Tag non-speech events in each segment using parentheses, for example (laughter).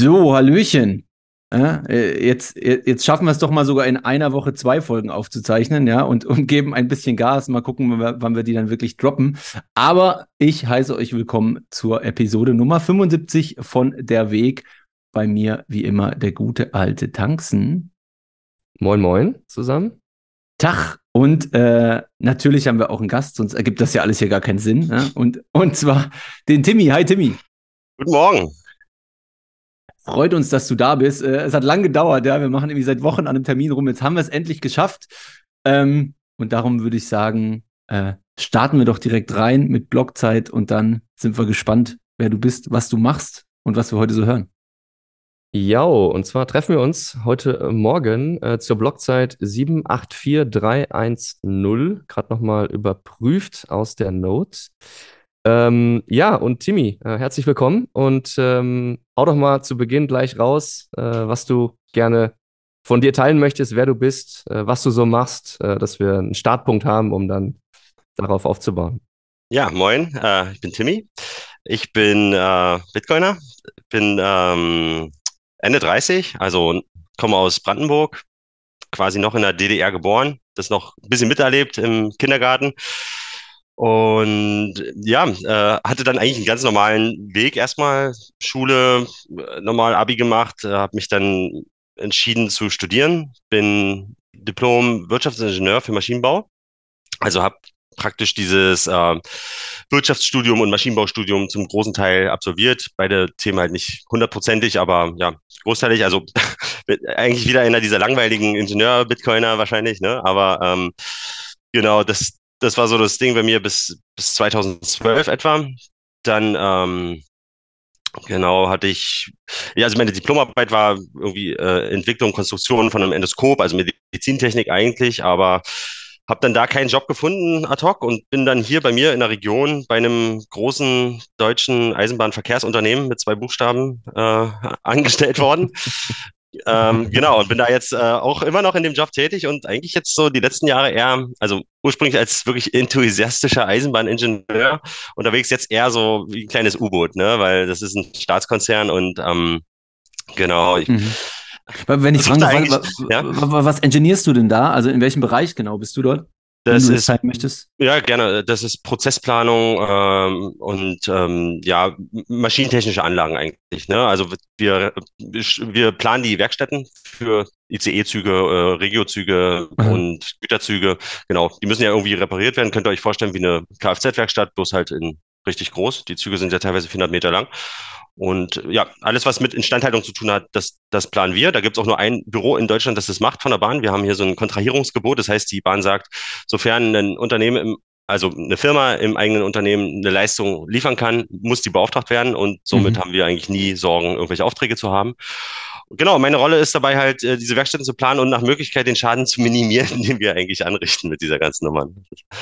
So, Hallöchen. Ja, äh, jetzt, jetzt schaffen wir es doch mal sogar in einer Woche zwei Folgen aufzuzeichnen, ja, und, und geben ein bisschen Gas. Mal gucken, wann wir, wann wir die dann wirklich droppen. Aber ich heiße euch willkommen zur Episode Nummer 75 von Der Weg. Bei mir, wie immer, der gute alte Tanzen. Moin, moin zusammen. Tag. Und äh, natürlich haben wir auch einen Gast, sonst ergibt das ja alles hier gar keinen Sinn. Ja? Und, und zwar den Timmy. Hi, Timmy. Guten Morgen. Freut uns, dass du da bist. Äh, es hat lange gedauert, ja. Wir machen irgendwie seit Wochen an einem Termin rum. Jetzt haben wir es endlich geschafft. Ähm, und darum würde ich sagen, äh, starten wir doch direkt rein mit Blockzeit und dann sind wir gespannt, wer du bist, was du machst und was wir heute so hören. Ja, und zwar treffen wir uns heute Morgen äh, zur Blockzeit 784310, gerade nochmal überprüft aus der Note. Ähm, ja, und Timmy, äh, herzlich willkommen und ähm, hau doch mal zu Beginn gleich raus, äh, was du gerne von dir teilen möchtest, wer du bist, äh, was du so machst, äh, dass wir einen Startpunkt haben, um dann darauf aufzubauen. Ja, moin, äh, ich bin Timmy. Ich bin äh, Bitcoiner, bin ähm, Ende 30, also komme aus Brandenburg, quasi noch in der DDR geboren, das noch ein bisschen miterlebt im Kindergarten und ja, äh, hatte dann eigentlich einen ganz normalen Weg erstmal, Schule, äh, normal Abi gemacht, äh, habe mich dann entschieden zu studieren, bin Diplom Wirtschaftsingenieur für Maschinenbau. Also habe praktisch dieses äh, Wirtschaftsstudium und Maschinenbaustudium zum großen Teil absolviert. Beide Themen halt nicht hundertprozentig, aber ja, großteilig. Also (laughs) eigentlich wieder einer dieser langweiligen Ingenieur-Bitcoiner wahrscheinlich, ne? Aber ähm, genau, das, das war so das Ding bei mir bis, bis 2012 etwa. Dann, ähm, genau, hatte ich, ja, also meine Diplomarbeit war irgendwie äh, Entwicklung, Konstruktion von einem Endoskop, also Medizintechnik eigentlich, aber habe dann da keinen Job gefunden ad hoc und bin dann hier bei mir in der Region bei einem großen deutschen Eisenbahnverkehrsunternehmen mit zwei Buchstaben äh, (laughs) angestellt worden. Ähm, genau, und bin da jetzt äh, auch immer noch in dem Job tätig und eigentlich jetzt so die letzten Jahre eher, also ursprünglich als wirklich enthusiastischer Eisenbahningenieur unterwegs, jetzt eher so wie ein kleines U-Boot, ne? weil das ist ein Staatskonzern und ähm, genau. Ich, mhm. Wenn ich fragen darf, ja? was engineerst du denn da? Also in welchem Bereich genau bist du dort? Das wenn du ist, das möchtest? Ja, gerne. Das ist Prozessplanung ähm, und ähm, ja, maschinentechnische Anlagen eigentlich. Ne? Also wir, wir planen die Werkstätten für ICE-Züge, äh, Regiozüge mhm. und Güterzüge. Genau, die müssen ja irgendwie repariert werden. Könnt ihr euch vorstellen wie eine Kfz-Werkstatt, bloß halt in richtig groß. Die Züge sind ja teilweise 400 Meter lang. Und ja, alles, was mit Instandhaltung zu tun hat, das, das planen wir. Da gibt es auch nur ein Büro in Deutschland, das das macht von der Bahn. Wir haben hier so ein Kontrahierungsgebot. Das heißt, die Bahn sagt, sofern ein Unternehmen im also eine Firma im eigenen Unternehmen eine Leistung liefern kann, muss die beauftragt werden und somit mhm. haben wir eigentlich nie Sorgen, irgendwelche Aufträge zu haben. Genau, meine Rolle ist dabei halt, äh, diese Werkstätten zu planen und nach Möglichkeit den Schaden zu minimieren, (laughs) den wir eigentlich anrichten mit dieser ganzen Nummer.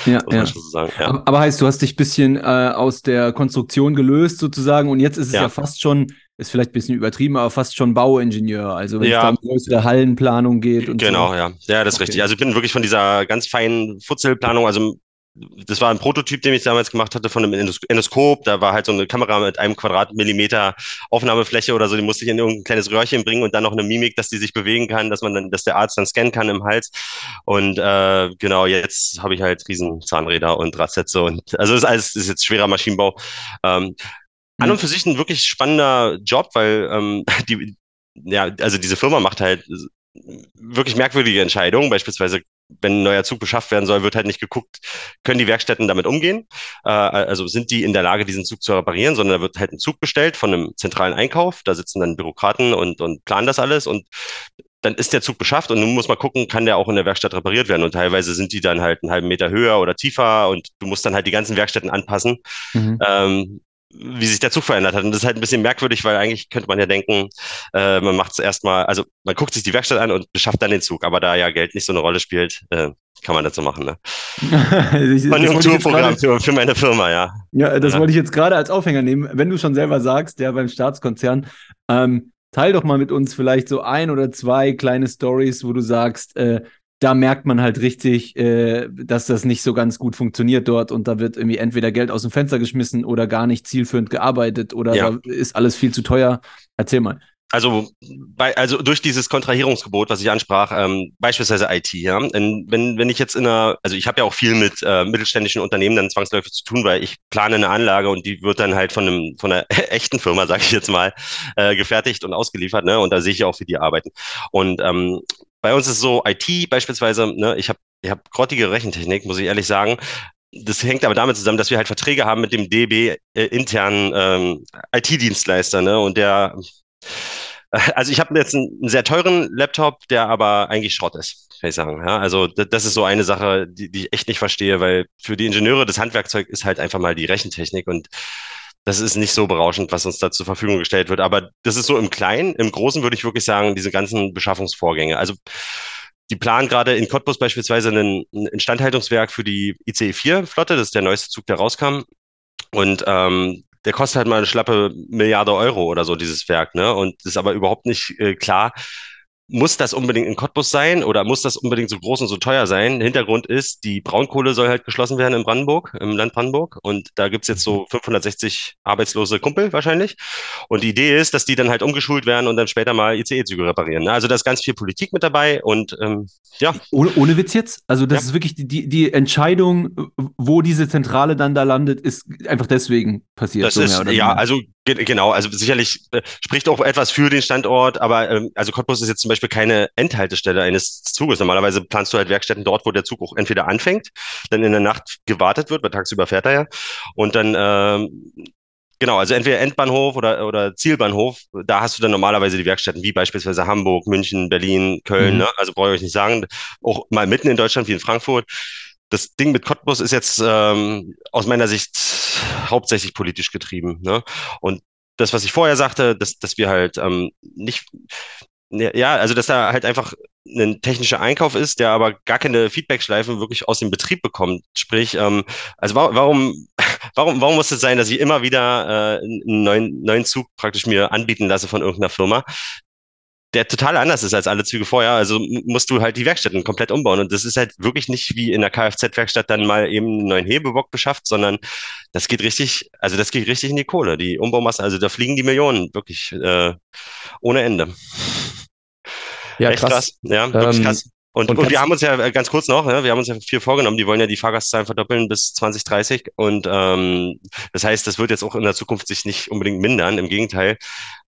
Ja, ja. So ja. Aber heißt, du hast dich ein bisschen äh, aus der Konstruktion gelöst sozusagen und jetzt ist es ja, ja fast schon, ist vielleicht ein bisschen übertrieben, aber fast schon Bauingenieur. Also wenn es um größere Hallenplanung geht und Genau, so. ja. Ja, das ist okay. richtig. Also ich bin wirklich von dieser ganz feinen Futzelplanung, also das war ein Prototyp, den ich damals gemacht hatte von einem Endoskop. Da war halt so eine Kamera mit einem Quadratmillimeter Aufnahmefläche oder so. Die musste ich in irgendein kleines Röhrchen bringen und dann noch eine Mimik, dass die sich bewegen kann, dass man dann, dass der Arzt dann scannen kann im Hals. Und äh, genau, jetzt habe ich halt riesen Zahnräder und Radsätze und also das ist alles ist jetzt schwerer Maschinenbau. Ähm, an und für sich ein wirklich spannender Job, weil ähm, (laughs) die, ja, also diese Firma macht halt wirklich merkwürdige Entscheidungen. Beispielsweise wenn ein neuer Zug beschafft werden soll, wird halt nicht geguckt, können die Werkstätten damit umgehen? Äh, also sind die in der Lage, diesen Zug zu reparieren, sondern da wird halt ein Zug bestellt von einem zentralen Einkauf. Da sitzen dann Bürokraten und, und planen das alles und dann ist der Zug beschafft und nun muss man gucken, kann der auch in der Werkstatt repariert werden. Und teilweise sind die dann halt einen halben Meter höher oder tiefer und du musst dann halt die ganzen Werkstätten anpassen. Mhm. Ähm, wie sich der Zug verändert hat. Und das ist halt ein bisschen merkwürdig, weil eigentlich könnte man ja denken, äh, man macht es erstmal, also man guckt sich die Werkstatt an und beschafft dann den Zug. Aber da ja Geld nicht so eine Rolle spielt, äh, kann man das so machen. Ne? (laughs) Konjunkturprogramm für, für meine Firma, ja. Ja, das ja. wollte ich jetzt gerade als Aufhänger nehmen. Wenn du schon selber sagst, ja, beim Staatskonzern, ähm, teil doch mal mit uns vielleicht so ein oder zwei kleine Stories, wo du sagst, äh, da merkt man halt richtig, äh, dass das nicht so ganz gut funktioniert dort und da wird irgendwie entweder Geld aus dem Fenster geschmissen oder gar nicht zielführend gearbeitet oder ja. ist alles viel zu teuer. Erzähl mal. Also, bei, also durch dieses Kontrahierungsgebot, was ich ansprach, ähm, beispielsweise IT, ja. wenn, wenn ich jetzt in einer, also ich habe ja auch viel mit äh, mittelständischen Unternehmen dann zwangsläufig zu tun, weil ich plane eine Anlage und die wird dann halt von einem von einer (laughs) echten Firma, sage ich jetzt mal, äh, gefertigt und ausgeliefert, ne? Und da sehe ich auch, wie die arbeiten. Und ähm, bei uns ist so IT beispielsweise, ne, ich habe ich hab grottige Rechentechnik, muss ich ehrlich sagen. Das hängt aber damit zusammen, dass wir halt Verträge haben mit dem DB äh, internen ähm, IT-Dienstleister, ne? Und der, äh, also ich habe jetzt einen, einen, sehr teuren Laptop, der aber eigentlich Schrott ist, kann ich sagen. Ja? Also das, ist so eine Sache, die, die ich echt nicht verstehe, weil für die Ingenieure das Handwerkzeug ist halt einfach mal die Rechentechnik und das ist nicht so berauschend, was uns da zur Verfügung gestellt wird. Aber das ist so im Kleinen. Im Großen würde ich wirklich sagen, diese ganzen Beschaffungsvorgänge. Also die planen gerade in Cottbus beispielsweise ein Instandhaltungswerk für die ICE-4-Flotte. Das ist der neueste Zug, der rauskam. Und ähm, der kostet halt mal eine schlappe Milliarde Euro oder so, dieses Werk. Ne? Und ist aber überhaupt nicht äh, klar, muss das unbedingt in Cottbus sein oder muss das unbedingt so groß und so teuer sein? Hintergrund ist, die Braunkohle soll halt geschlossen werden in Brandenburg, im Land Brandenburg. Und da gibt's jetzt so 560 arbeitslose Kumpel wahrscheinlich. Und die Idee ist, dass die dann halt umgeschult werden und dann später mal ICE-Züge reparieren. Ne? Also da ist ganz viel Politik mit dabei und ähm, ja. Ohne, ohne Witz jetzt? Also das ja. ist wirklich die, die Entscheidung, wo diese Zentrale dann da landet, ist einfach deswegen passiert. Das so ist, ja, also Genau, also sicherlich äh, spricht auch etwas für den Standort, aber ähm, also Cottbus ist jetzt zum Beispiel keine Endhaltestelle eines Zuges. Normalerweise planst du halt Werkstätten dort, wo der Zug auch entweder anfängt, dann in der Nacht gewartet wird, weil tagsüber fährt er ja, und dann ähm, Genau, also entweder Endbahnhof oder, oder Zielbahnhof, da hast du dann normalerweise die Werkstätten, wie beispielsweise Hamburg, München, Berlin, Köln, mhm. ne? also brauche ich euch nicht sagen, auch mal mitten in Deutschland wie in Frankfurt. Das Ding mit Cottbus ist jetzt ähm, aus meiner Sicht hauptsächlich politisch getrieben. Ne? Und das, was ich vorher sagte, dass, dass wir halt ähm, nicht, ja, also dass da halt einfach ein technischer Einkauf ist, der aber gar keine Feedback-Schleifen wirklich aus dem Betrieb bekommt. Sprich, ähm, also warum, (laughs) warum, warum muss es sein, dass ich immer wieder äh, einen neuen, neuen Zug praktisch mir anbieten lasse von irgendeiner Firma, der total anders ist als alle Züge vorher. Also musst du halt die Werkstätten komplett umbauen. Und das ist halt wirklich nicht wie in der Kfz-Werkstatt dann mal eben einen neuen Hebebock beschafft, sondern das geht richtig, also das geht richtig in die Kohle. Die Umbaumasse, also da fliegen die Millionen wirklich äh, ohne Ende. Ja, Echt krass. krass. Ja, wirklich ähm, krass. Und, und, und wir haben uns ja äh, ganz kurz noch, ja, wir haben uns ja viel vorgenommen, die wollen ja die Fahrgastzahlen verdoppeln bis 2030 und ähm, das heißt, das wird jetzt auch in der Zukunft sich nicht unbedingt mindern, im Gegenteil,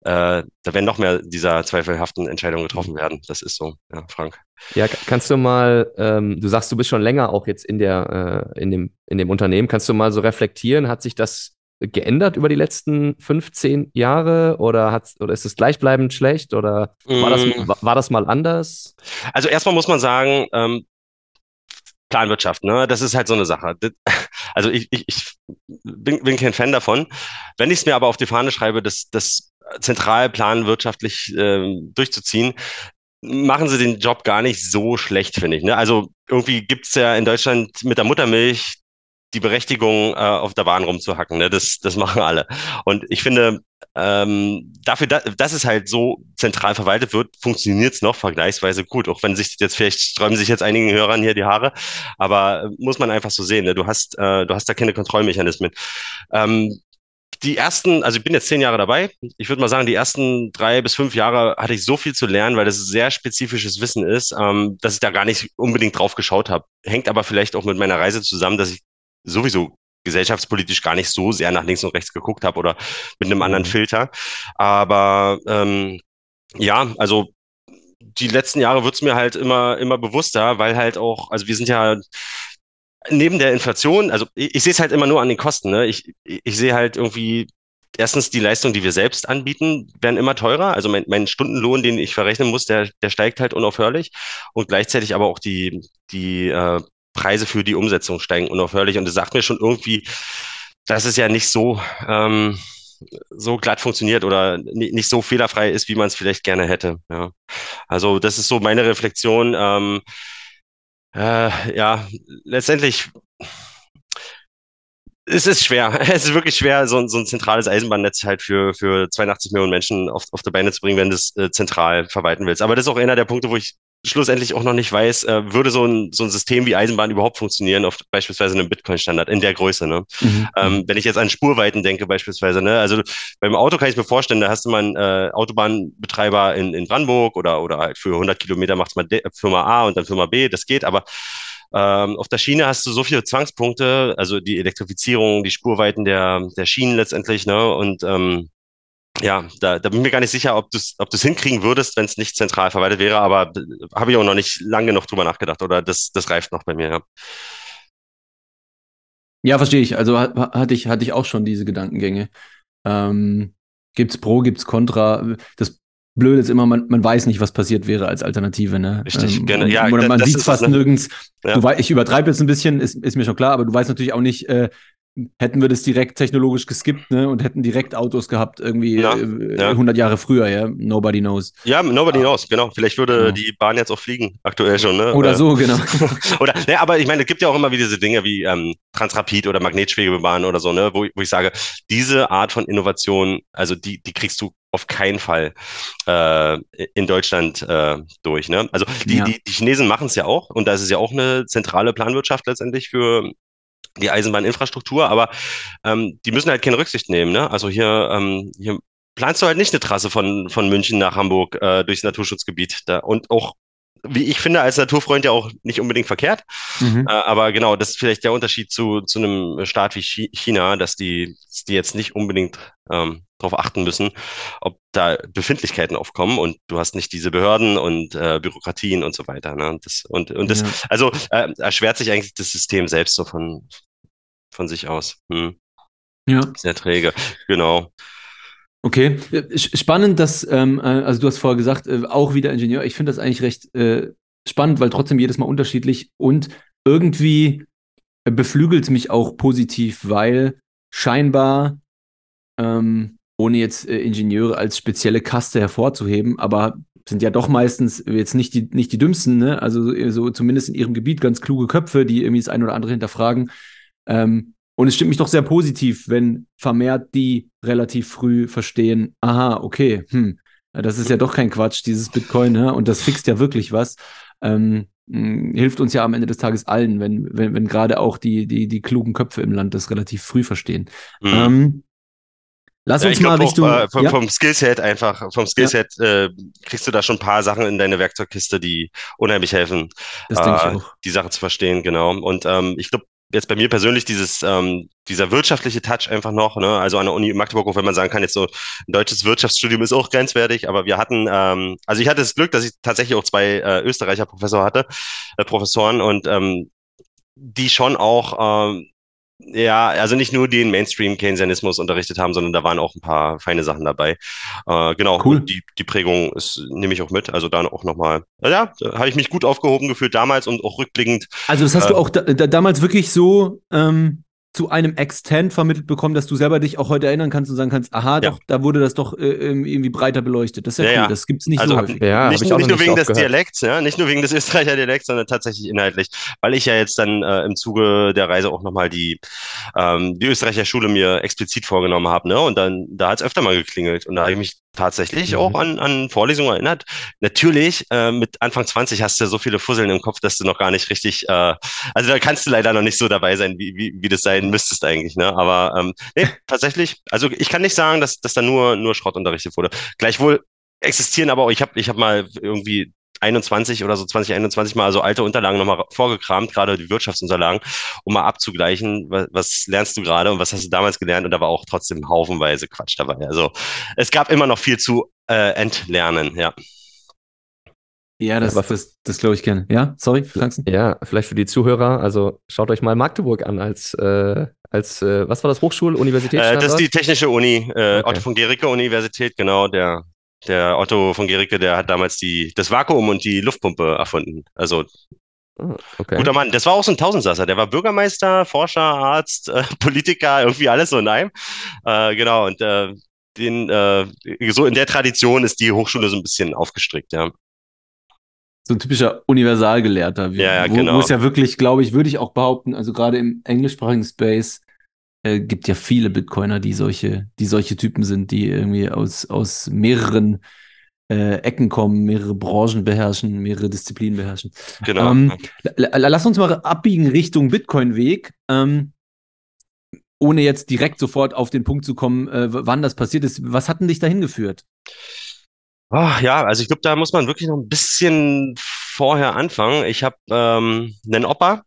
äh, da werden noch mehr dieser zweifelhaften Entscheidungen getroffen werden, das ist so, ja, Frank. Ja, kannst du mal, ähm, du sagst, du bist schon länger auch jetzt in der, äh, in dem, in dem Unternehmen, kannst du mal so reflektieren, hat sich das geändert über die letzten 15 Jahre oder, hat, oder ist es gleichbleibend schlecht oder war, das, mm. war das mal anders? Also erstmal muss man sagen, ähm, Planwirtschaft, ne? Das ist halt so eine Sache. (laughs) Also ich, ich, ich bin, bin kein Fan davon. Wenn ich es mir aber auf die Fahne schreibe, das, das zentral planwirtschaftlich äh, durchzuziehen, machen sie den Job gar nicht so schlecht, finde ich. Ne? Also irgendwie gibt's ja in Deutschland mit der Muttermilch die Berechtigung, äh, auf der Bahn rumzuhacken. Ne? Das, das machen alle. Und ich finde, ähm, dafür, da, dass es halt so zentral verwaltet wird, funktioniert es noch vergleichsweise gut. Auch wenn sich jetzt vielleicht sträuben sich jetzt einigen Hörern hier die Haare, aber äh, muss man einfach so sehen. Ne? Du hast, äh, du hast da keine Kontrollmechanismen. Ähm, die ersten, also ich bin jetzt zehn Jahre dabei. Ich würde mal sagen, die ersten drei bis fünf Jahre hatte ich so viel zu lernen, weil das sehr spezifisches Wissen ist, ähm, dass ich da gar nicht unbedingt drauf geschaut habe. Hängt aber vielleicht auch mit meiner Reise zusammen, dass ich sowieso gesellschaftspolitisch gar nicht so sehr nach links und rechts geguckt habe oder mit einem anderen mhm. Filter. Aber ähm, ja, also die letzten Jahre wird es mir halt immer, immer bewusster, weil halt auch, also wir sind ja neben der Inflation, also ich, ich sehe es halt immer nur an den Kosten. Ne? Ich, ich sehe halt irgendwie erstens die Leistung, die wir selbst anbieten, werden immer teurer. Also mein, mein Stundenlohn, den ich verrechnen muss, der, der steigt halt unaufhörlich. Und gleichzeitig aber auch die, die äh, Preise für die Umsetzung steigen unaufhörlich. Und das sagt mir schon irgendwie, dass es ja nicht so, ähm, so glatt funktioniert oder ni- nicht so fehlerfrei ist, wie man es vielleicht gerne hätte. Ja. Also das ist so meine Reflexion. Ähm, äh, ja, letztendlich es ist schwer. (laughs) Es ist wirklich schwer, so, ein- so ein zentrales Eisenbahnnetz halt für, für 82 Millionen Menschen auf, auf die Beine zu bringen, wenn du es äh, zentral verwalten willst. Aber das ist auch einer der Punkte, wo ich schlussendlich auch noch nicht weiß, äh, würde so ein, so ein System wie Eisenbahn überhaupt funktionieren auf beispielsweise einem Bitcoin-Standard in der Größe. Ne? Mhm. Ähm, wenn ich jetzt an Spurweiten denke beispielsweise, ne? also beim Auto kann ich mir vorstellen, da hast du mal einen äh, Autobahnbetreiber in, in Brandenburg oder, oder halt für 100 Kilometer macht es mal de- Firma A und dann Firma B, das geht, aber ähm, auf der Schiene hast du so viele Zwangspunkte, also die Elektrifizierung, die Spurweiten der, der Schienen letztendlich, ne? Und ähm, ja, da, da bin ich mir gar nicht sicher, ob du es ob du's hinkriegen würdest, wenn es nicht zentral verwaltet wäre, aber habe ich auch noch nicht lange genug drüber nachgedacht oder das, das reift noch bei mir, ja. Ja, verstehe ich. Also ha- ha- hatte ich, hatte ich auch schon diese Gedankengänge. Ähm, gibt's Pro, gibt's Contra. Das Blöde ist immer, man, man weiß nicht, was passiert wäre als Alternative. Ne? Richtig, genau. und- Ja, oder man sieht ist fast es, ne? nirgends. Ja. Du ich übertreibe jetzt ein bisschen, ist, ist mir schon klar, aber du weißt natürlich auch nicht, äh, hätten wir das direkt technologisch geskippt ne? und hätten direkt Autos gehabt, irgendwie Ja, äh, ja. 100 Jahre früher, ja. Nobody knows. Ja, nobody knows, genau. Vielleicht würde Genau. die Bahn jetzt auch fliegen, aktuell schon, ne? Oder so, genau. (laughs) Oder, ne, aber ich meine, es gibt ja auch immer wieder diese Dinge wie ähm, Transrapid oder Magnetschwebebahn oder so, ne, wo, ich- wo ich sage, diese Art von Innovation, also die, die kriegst du auf keinen Fall äh, in Deutschland äh, durch. Ne? Also die, Ja. die, die Chinesen machen es ja auch und da ist es ja auch eine zentrale Planwirtschaft letztendlich für die Eisenbahninfrastruktur, aber ähm, die müssen halt keine Rücksicht nehmen. Ne? Also hier, ähm, hier planst du halt nicht eine Trasse von, von München nach Hamburg äh, durchs Naturschutzgebiet. Da, und auch, wie ich finde, als Naturfreund ja auch nicht unbedingt verkehrt. Mhm. Äh, aber genau, das ist vielleicht der Unterschied zu, zu einem Staat wie Chi- China, dass die, dass die jetzt nicht unbedingt ähm, darauf achten müssen, ob da Befindlichkeiten aufkommen und du hast nicht diese Behörden und äh, Bürokratien und so weiter. Ne? Und das, und, und das, Ja. also äh, erschwert sich eigentlich das System selbst so von, von sich aus. Hm, ja. sehr träge, genau. Okay, spannend, dass, ähm, äh, also du hast vorher gesagt, äh, auch wieder Ingenieur. Ich finde das eigentlich recht äh, spannend, weil trotzdem jedes Mal unterschiedlich und irgendwie beflügelt es mich auch positiv, weil scheinbar, ähm, ohne jetzt äh, Ingenieure als spezielle Kaste hervorzuheben, aber sind ja doch meistens jetzt nicht die, nicht die dümmsten, ne? Also äh, so zumindest in ihrem Gebiet ganz kluge Köpfe, die irgendwie das ein oder andere hinterfragen. Ähm, und es stimmt mich doch sehr positiv, wenn vermehrt die relativ früh verstehen, aha, okay, hm, das ist ja doch kein Quatsch, dieses Bitcoin, ne? und das fixt ja wirklich was. Ähm, mh, hilft uns ja am Ende des Tages allen, wenn, wenn, wenn gerade auch die, die, die klugen Köpfe im Land das relativ früh verstehen. Hm. Ähm, lass Ja, uns mal glaube auch Richtung. äh, vom, ja? vom Skillset einfach, vom Skillset äh, kriegst du da schon ein paar Sachen in deine Werkzeugkiste, die unheimlich helfen, das äh, ich auch. die Sache zu verstehen, genau. Und ähm, ich glaube, jetzt bei mir persönlich dieses, ähm, dieser wirtschaftliche Touch einfach noch, ne? Also an der Uni Magdeburg, auch wenn man sagen kann, jetzt so ein deutsches Wirtschaftsstudium ist auch grenzwertig, aber wir hatten, ähm, also ich hatte das Glück, dass ich tatsächlich auch zwei äh, Österreicher Professor hatte, äh, Professoren und ähm, die schon auch ähm, ja, also nicht nur den Mainstream-Keynesianismus unterrichtet haben, sondern da waren auch ein paar feine Sachen dabei. Äh, genau, Cool. die, die Prägung ist, nehme ich auch mit. Also dann auch nochmal, ja, da habe ich mich gut aufgehoben gefühlt damals und auch rückblickend. Also, das hast du äh, auch da, da, damals wirklich so ähm, zu einem Extent vermittelt bekommen, dass du selber dich auch heute erinnern kannst und sagen kannst, aha, Ja. doch, da wurde das doch äh, irgendwie breiter beleuchtet. Das ist ja, Ja, cool, ja. das gibt's nicht Also so hab- häufig. Ja, nicht ich nur, auch nicht noch nur nicht wegen so des gehört. Dialekts, ja, nicht nur wegen des Österreicher Dialekts, sondern tatsächlich inhaltlich, weil ich ja jetzt dann äh, im Zuge der Reise auch nochmal die, ähm, die Österreicher Schule mir explizit vorgenommen habe, ne? Und dann, da hat es öfter mal geklingelt und da habe ich mich tatsächlich Mhm. auch an, an Vorlesungen erinnert. Natürlich, äh, mit Anfang 20 hast du ja so viele Fusseln im Kopf, dass du noch gar nicht richtig, äh, also da kannst du leider noch nicht so dabei sein, wie, wie, wie das sein müsstest eigentlich, ne? Aber ähm, nee, tatsächlich, also ich kann nicht sagen, dass, dass da nur, nur Schrott unterrichtet wurde. Gleichwohl existieren aber auch, ich habe ich hab mal irgendwie 21 oder so 2021 mal so alte Unterlagen nochmal vorgekramt, gerade die Wirtschaftsunterlagen, um mal abzugleichen, was, was lernst du gerade und was hast du damals gelernt und da war auch trotzdem haufenweise Quatsch dabei. Also es gab immer noch viel zu äh, entlernen, ja. Ja, das, aber- das, das glaube ich gerne. Ja, sorry, Franzen? Ja, vielleicht für die Zuhörer, also schaut euch mal Magdeburg an als, äh, als äh, was war das, Hochschul-, Äh, Universitätsstandort? das ist die Technische Uni, äh, Okay. Otto von Gericke Universität, genau, der der Otto von Gericke, der hat damals die, das Vakuum und die Luftpumpe erfunden. Also Ah, Okay. Guter Mann. Das war auch so ein Tausendsasser. Der war Bürgermeister, Forscher, Arzt, äh, (laughs) Politiker, irgendwie alles so in einem. Äh, genau. Und äh, den, äh, so in der Tradition ist die Hochschule so ein bisschen aufgestrickt, ja. So ein typischer Universalgelehrter. wie- Ja, ja, wo, genau. Wo es ja wirklich, glaube ich, würde ich auch behaupten, also gerade im englischsprachigen Space äh, gibt ja viele Bitcoiner, die solche, die solche Typen sind, die irgendwie aus, aus mehreren äh, Ecken kommen, mehrere Branchen beherrschen, mehrere Disziplinen beherrschen. Genau. Ähm, la- la- lass uns mal abbiegen Richtung Bitcoin-Weg. Ähm, ohne jetzt direkt sofort auf den Punkt zu kommen, äh, wann das passiert ist. Was hat denn dich dahin geführt? Ah, ja, also ich glaube, da muss man wirklich noch ein bisschen vorher anfangen. Ich habe ähm, einen Opa,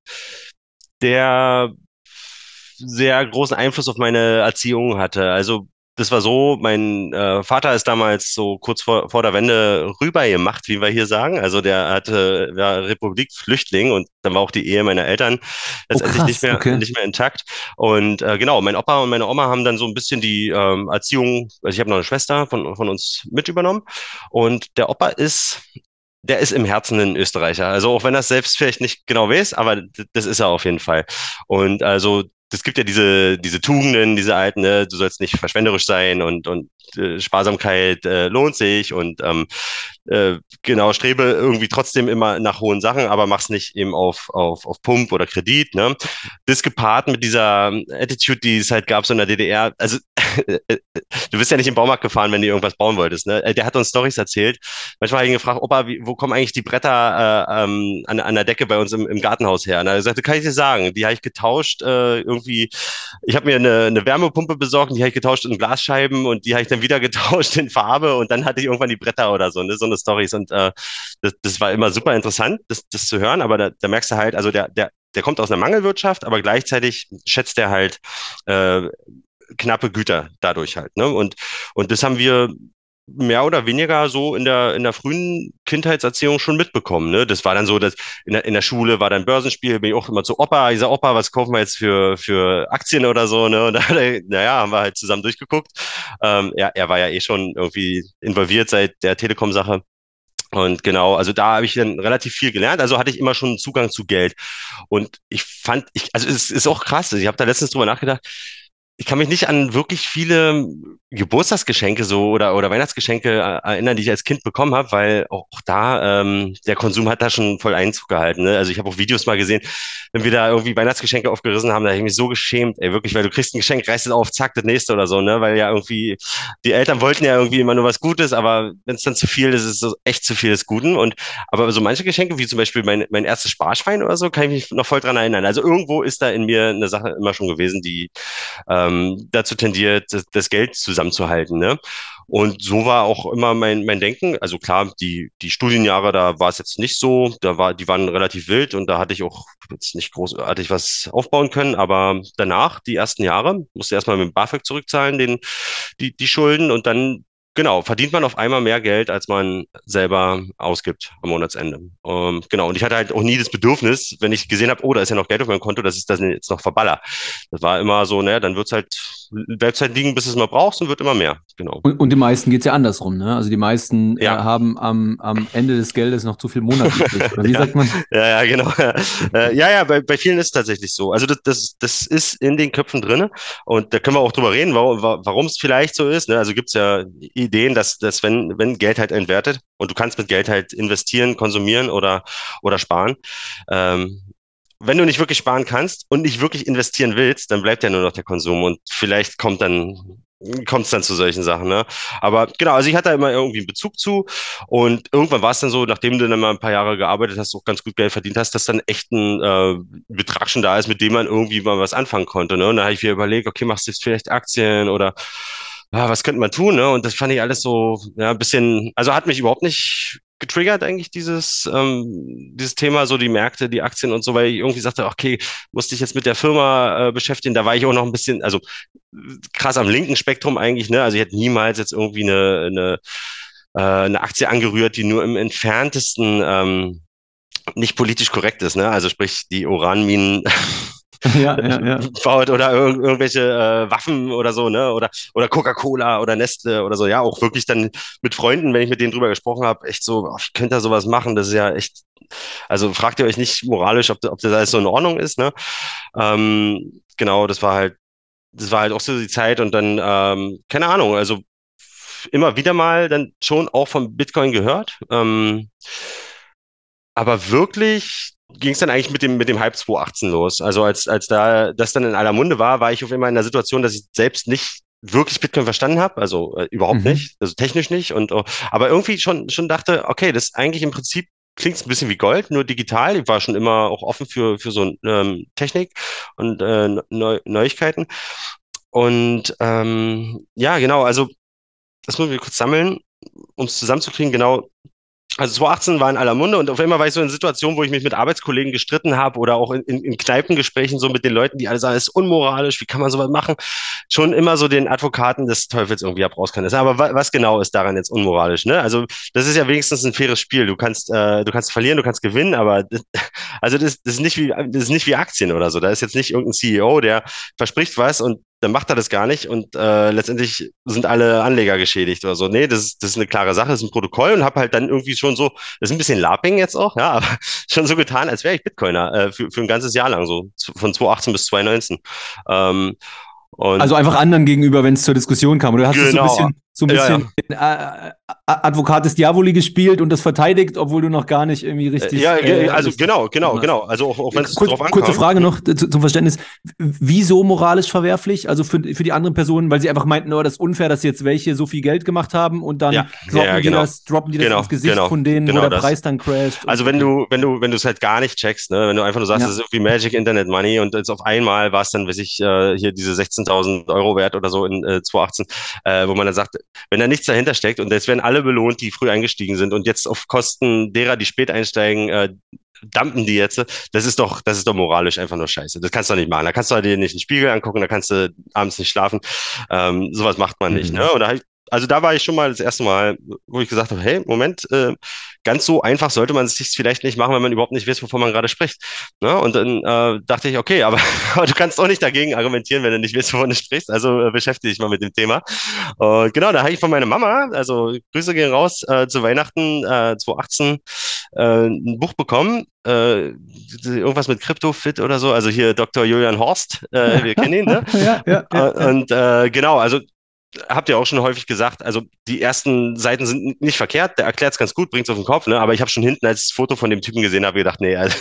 der sehr großen Einfluss auf meine Erziehung hatte. Also das war so, mein äh, Vater ist damals so kurz vor, vor der Wende rübergemacht, wie wir hier sagen. Also der hatte war Republikflüchtling und dann war auch die Ehe meiner Eltern letztendlich krass, nicht mehr okay. nicht mehr intakt. Und äh, genau, mein Opa und meine Oma haben dann so ein bisschen die ähm, Erziehung, also ich habe noch eine Schwester von, von uns mit übernommen. Und der Opa ist, der ist im Herzen ein Österreicher. Also auch wenn er selbst vielleicht nicht genau weiß, aber das ist er auf jeden Fall. Und also es gibt ja diese, diese Tugenden, diese alten, ne? du sollst nicht verschwenderisch sein und, und äh, Sparsamkeit äh, lohnt sich und ähm, äh, genau, strebe irgendwie trotzdem immer nach hohen Sachen, aber mach's nicht eben auf, auf, auf Pump oder Kredit. Ne? Das gepaart mit dieser Attitude, die es halt gab so in der DDR. Also (laughs) du bist ja nicht im Baumarkt gefahren, wenn du irgendwas bauen wolltest. Ne? Der hat uns Stories erzählt. Manchmal habe ich ihn gefragt, Opa, wie, wo kommen eigentlich die Bretter äh, ähm, an, an der Decke bei uns im, im Gartenhaus her? Und er sagte, kann ich dir sagen, die habe ich getauscht äh, irgendwie. Ich habe mir eine, eine Wärmepumpe besorgt und die habe ich getauscht in Glasscheiben und die habe ich dann wieder getauscht in Farbe und dann hatte ich irgendwann die Bretter oder so, ne? so eine Stories. Und äh, das, das war immer super interessant, das, das zu hören, aber da, da merkst du halt, also der, der, der kommt aus einer Mangelwirtschaft, aber gleichzeitig schätzt er halt äh, knappe Güter dadurch halt. Ne? Und, und das haben wir mehr oder weniger so in der, in der frühen Kindheitserziehung schon mitbekommen. Ne? Das war dann so, dass in der, in der Schule war dann Börsenspiel, bin ich auch immer zu Opa, ich sag, Opa, was kaufen wir jetzt für, für Aktien oder so, ne? Und da, naja, haben wir halt zusammen durchgeguckt. Ähm, ja, er war ja eh schon irgendwie involviert seit der Telekom-Sache. Und genau, also da habe ich dann relativ viel gelernt. Also hatte ich immer schon Zugang zu Geld. Und ich fand, ich, also es ist auch krass. Ich habe da letztens drüber nachgedacht. Ich kann mich nicht an wirklich viele Geburtstagsgeschenke so oder, oder Weihnachtsgeschenke äh, erinnern, die ich als Kind bekommen habe, weil auch da ähm, der Konsum hat da schon voll Einzug gehalten. Ne? Also ich habe auch Videos mal gesehen, wenn wir da irgendwie Weihnachtsgeschenke aufgerissen haben, da habe ich mich so geschämt, ey, wirklich, weil du kriegst ein Geschenk, reißt es auf, zack, das nächste oder so, ne? Weil ja irgendwie, die Eltern wollten ja irgendwie immer nur was Gutes, aber wenn es dann zu viel ist, ist es echt zu viel des Guten. Und aber so manche Geschenke, wie zum Beispiel mein, mein erstes Sparschwein oder so, kann ich mich noch voll dran erinnern. Also irgendwo ist da in mir eine Sache immer schon gewesen, die ähm, dazu tendiert, das, das Geld zusammenzuhalten. Ne? Und so war auch immer mein, mein Denken. Also klar, die, die Studienjahre, da war es jetzt nicht so, da war, die waren relativ wild und da hatte ich auch jetzt nicht großartig was aufbauen können. Aber danach, die ersten Jahre, musste erstmal mit dem BAföG zurückzahlen, den, die, die Schulden und dann Genau, verdient man auf einmal mehr Geld, als man selber ausgibt am Monatsende. Ähm, genau, und ich hatte halt auch nie das Bedürfnis, wenn ich gesehen habe, oh, da ist ja noch Geld auf meinem Konto, dass ich das jetzt noch verballer. Das war immer so, naja, dann wird's halt, bleibt's halt liegen, bis es mal brauchst und wird immer mehr. Genau. Und, und die meisten geht's ja andersrum, ne? Also die meisten Ja. äh, haben am, am Ende des Geldes noch zu viel Monat. (laughs) Oder wie Ja. sagt man? Ja, ja, genau. (laughs) Äh, ja, ja, bei, bei vielen ist es tatsächlich so. Also das, das, das ist in den Köpfen drinne und da können wir auch drüber reden, warum wa- warum es vielleicht so ist. Ne? Also gibt's ja Ideen, dass, dass wenn, wenn Geld halt entwertet und du kannst mit Geld halt investieren, konsumieren oder, oder sparen, ähm, wenn du nicht wirklich sparen kannst und nicht wirklich investieren willst, dann bleibt ja nur noch der Konsum und vielleicht kommt dann kommt es dann zu solchen Sachen, ne? Aber genau, also ich hatte da immer irgendwie einen Bezug zu und irgendwann war es dann so, nachdem du dann mal ein paar Jahre gearbeitet hast, auch ganz gut Geld verdient hast, dass dann echt ein äh, Betrag schon da ist, mit dem man irgendwie mal was anfangen konnte, ne? Und da habe ich mir überlegt, okay, machst du jetzt vielleicht Aktien oder ah, was könnte man tun, ne? Und das fand ich alles so, ja, ein bisschen, also hat mich überhaupt nicht getriggert eigentlich dieses, ähm, dieses Thema, so die Märkte, die Aktien und so, weil ich irgendwie sagte, okay, musste ich jetzt mit der Firma äh, beschäftigen, da war ich auch noch ein bisschen, also krass am linken Spektrum eigentlich, ne? Also ich hätte niemals jetzt irgendwie eine, eine, äh, eine Aktie angerührt, die nur im entferntesten ähm, nicht politisch korrekt ist, ne? Also sprich die Uranminen (laughs) Ja, ja, (laughs) ja. oder ir irgendwelche äh, Waffen oder so, ne? Oder, oder Coca-Cola oder Nestle oder so. Ja, auch wirklich dann mit Freunden, wenn ich mit denen drüber gesprochen habe, echt so, oh, ich könnte da sowas machen, das ist ja echt. Also fragt ihr euch nicht moralisch, ob, ob das alles so in Ordnung ist, ne? Ähm, genau, das war halt, das war halt auch so die Zeit und dann, ähm, keine Ahnung, also immer wieder mal dann schon auch von Bitcoin gehört. Ähm, aber wirklich ging es dann eigentlich mit dem, mit dem Hype 2018 los. Also als, als da das dann in aller Munde war, war ich auf einmal in der Situation, dass ich selbst nicht wirklich Bitcoin verstanden habe, also äh, überhaupt Mhm. nicht, also technisch nicht und oh, aber irgendwie schon schon dachte, okay, das ist eigentlich im Prinzip klingt ein bisschen wie Gold, nur digital. Ich war schon immer auch offen für für so ähm, Technik und äh, Neu Neuigkeiten und ähm, ja genau, also das müssen wir kurz sammeln, um es zusammenzukriegen. Genau, also 2018 war in aller Munde und auf einmal war ich so in Situationen, wo ich mich mit Arbeitskollegen gestritten habe oder auch in, in, Kneipengesprächen so mit den Leuten, die alle sagen, es ist unmoralisch, wie kann man sowas machen? Schon immer so den Advokaten des Teufels irgendwie heraus kann. Aber wa was genau ist daran jetzt unmoralisch? Ne? Also das ist ja wenigstens ein faires Spiel. Du kannst, äh, du kannst verlieren, du kannst gewinnen, aber (laughs) also das, das ist nicht wie das ist nicht wie Aktien oder so. Da ist jetzt nicht irgendein CEO, der verspricht was und dann macht er das gar nicht und äh, letztendlich sind alle Anleger geschädigt oder so. Nee, das ist, das ist eine klare Sache, das ist ein Protokoll und habe halt dann irgendwie schon so, das ist ein bisschen LARPing jetzt auch, ja, (laughs) aber schon so getan, als wäre ich Bitcoiner äh, für, für ein ganzes Jahr lang, so von 2018 bis 2019. Ähm, und Also einfach anderen gegenüber, wenn es zur Diskussion kam. Oder hast du so ein Genau. bisschen, so ein Ja, bisschen äh, äh, Advocat des Diaboli gespielt und das verteidigt, obwohl du noch gar nicht irgendwie richtig. ja, äh, also genau, genau, genau. Also auch, auch wenn es Kurz, drauf ankommt. kurze Frage noch zu, zum Verständnis. Wieso moralisch verwerflich? Also für, für die anderen Personen, weil sie einfach meinten, oh, das ist unfair, dass jetzt welche so viel Geld gemacht haben und dann Ja, droppen, ja, die genau. das, droppen die das Genau, ins Gesicht genau, von denen, genau wo der das. Preis dann crasht. Also wenn du, wenn du, wenn du es halt gar nicht checkst, ne, wenn du einfach nur sagst, Ja. das ist irgendwie Magic Internet Money und jetzt auf einmal war es dann, weiß ich, äh, hier diese 16.000 Euro wert oder so in äh, 2018, äh, wo man dann sagt, wenn da nichts dahinter steckt und jetzt werden alle belohnt, die früh eingestiegen sind und jetzt auf Kosten derer, die spät einsteigen, äh, dumpen die jetzt, das ist doch, das ist doch moralisch einfach nur scheiße. Das kannst du doch nicht machen. Da kannst du dir nicht einen Spiegel angucken, da kannst du abends nicht schlafen. Ähm, sowas macht man nicht. Mhm. Ne? Und da hab ich, also da war ich schon mal das erste Mal, wo ich gesagt habe, hey, Moment, äh, ganz so einfach sollte man es sich vielleicht nicht machen, wenn man überhaupt nicht weiß, wovon man gerade spricht. Ne? Und dann äh, dachte ich, okay, aber, (laughs) aber du kannst auch nicht dagegen argumentieren, wenn du nicht weißt, wovon du sprichst. Also äh, beschäftige dich mal mit dem Thema. Und genau, da habe ich von meiner Mama, also Grüße gehen raus, äh, zu Weihnachten äh, 2018 äh, ein Buch bekommen. Äh, irgendwas mit CryptoFit oder so. Also hier Dr. Julian Horst, äh, wir kennen ihn, ne? (laughs) ja, ja, ja, Äh, Und äh, genau, also habt ihr auch schon häufig gesagt, also die ersten Seiten sind nicht verkehrt, der erklärt es ganz gut, bringt es auf den Kopf, ne? aber ich habe schon hinten als Foto von dem Typen gesehen, habe gedacht, nee, also,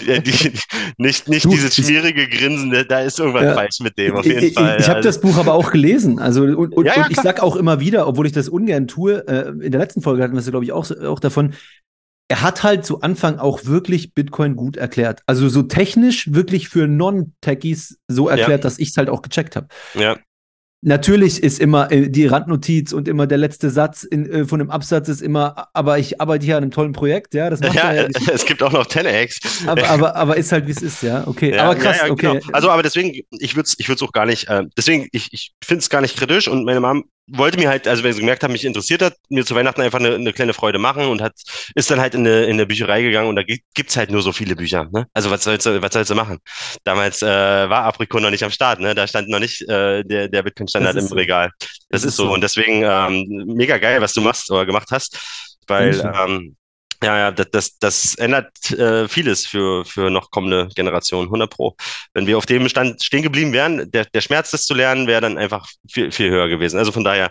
die, (laughs) die, nicht, nicht Du, dieses schmierige Grinsen, ne? da ist irgendwas Ja. falsch mit dem, auf Ich, jeden ich, Fall. ich habe Also, das Buch aber auch gelesen. Also und, und, Ja, ja, und ich klar. sag auch immer wieder, obwohl ich das ungern tue, äh, in der letzten Folge hatten wir es, glaube ich, auch, auch davon. Er hat halt zu Anfang auch wirklich Bitcoin gut erklärt. Also so technisch wirklich für Non-Techies so erklärt, dass ich es halt auch gecheckt habe. ja, Natürlich ist immer äh, die Randnotiz und immer der letzte Satz in, äh, von dem Absatz ist immer, aber ich arbeite hier an einem tollen Projekt, ja, das macht ja, ja (laughs) es gibt auch noch 10x. Aber, aber, aber ist halt, wie es ist, ja. Okay, Ja, aber krass, ja, ja, okay. Genau. Also, aber deswegen, ich würde es ich würd's auch gar nicht, äh, deswegen, ich, ich finde es gar nicht kritisch und meine Mom wollte mir halt, also wenn sie gemerkt hat, mich interessiert hat, mir zu Weihnachten einfach eine, eine kleine Freude machen und hat, ist dann halt in eine, in eine Bücherei gegangen und da gibt gibt's halt nur so viele Bücher. Ne? Also was sollst du, was sollst du machen? Damals äh, war Apricot noch nicht am Start, ne? Da stand noch nicht äh, der, der Bitcoin-Standard Das im ist so. Regal. Das, ist so. Und deswegen ähm, mega geil, was du machst oder gemacht hast. Weil ähm, ja, ja, das, das, das ändert äh, vieles für, für noch kommende Generationen, 100 Pro. Wenn wir auf dem Stand stehen geblieben wären, der, der Schmerz, das zu lernen, wäre dann einfach viel, viel höher gewesen. Also von daher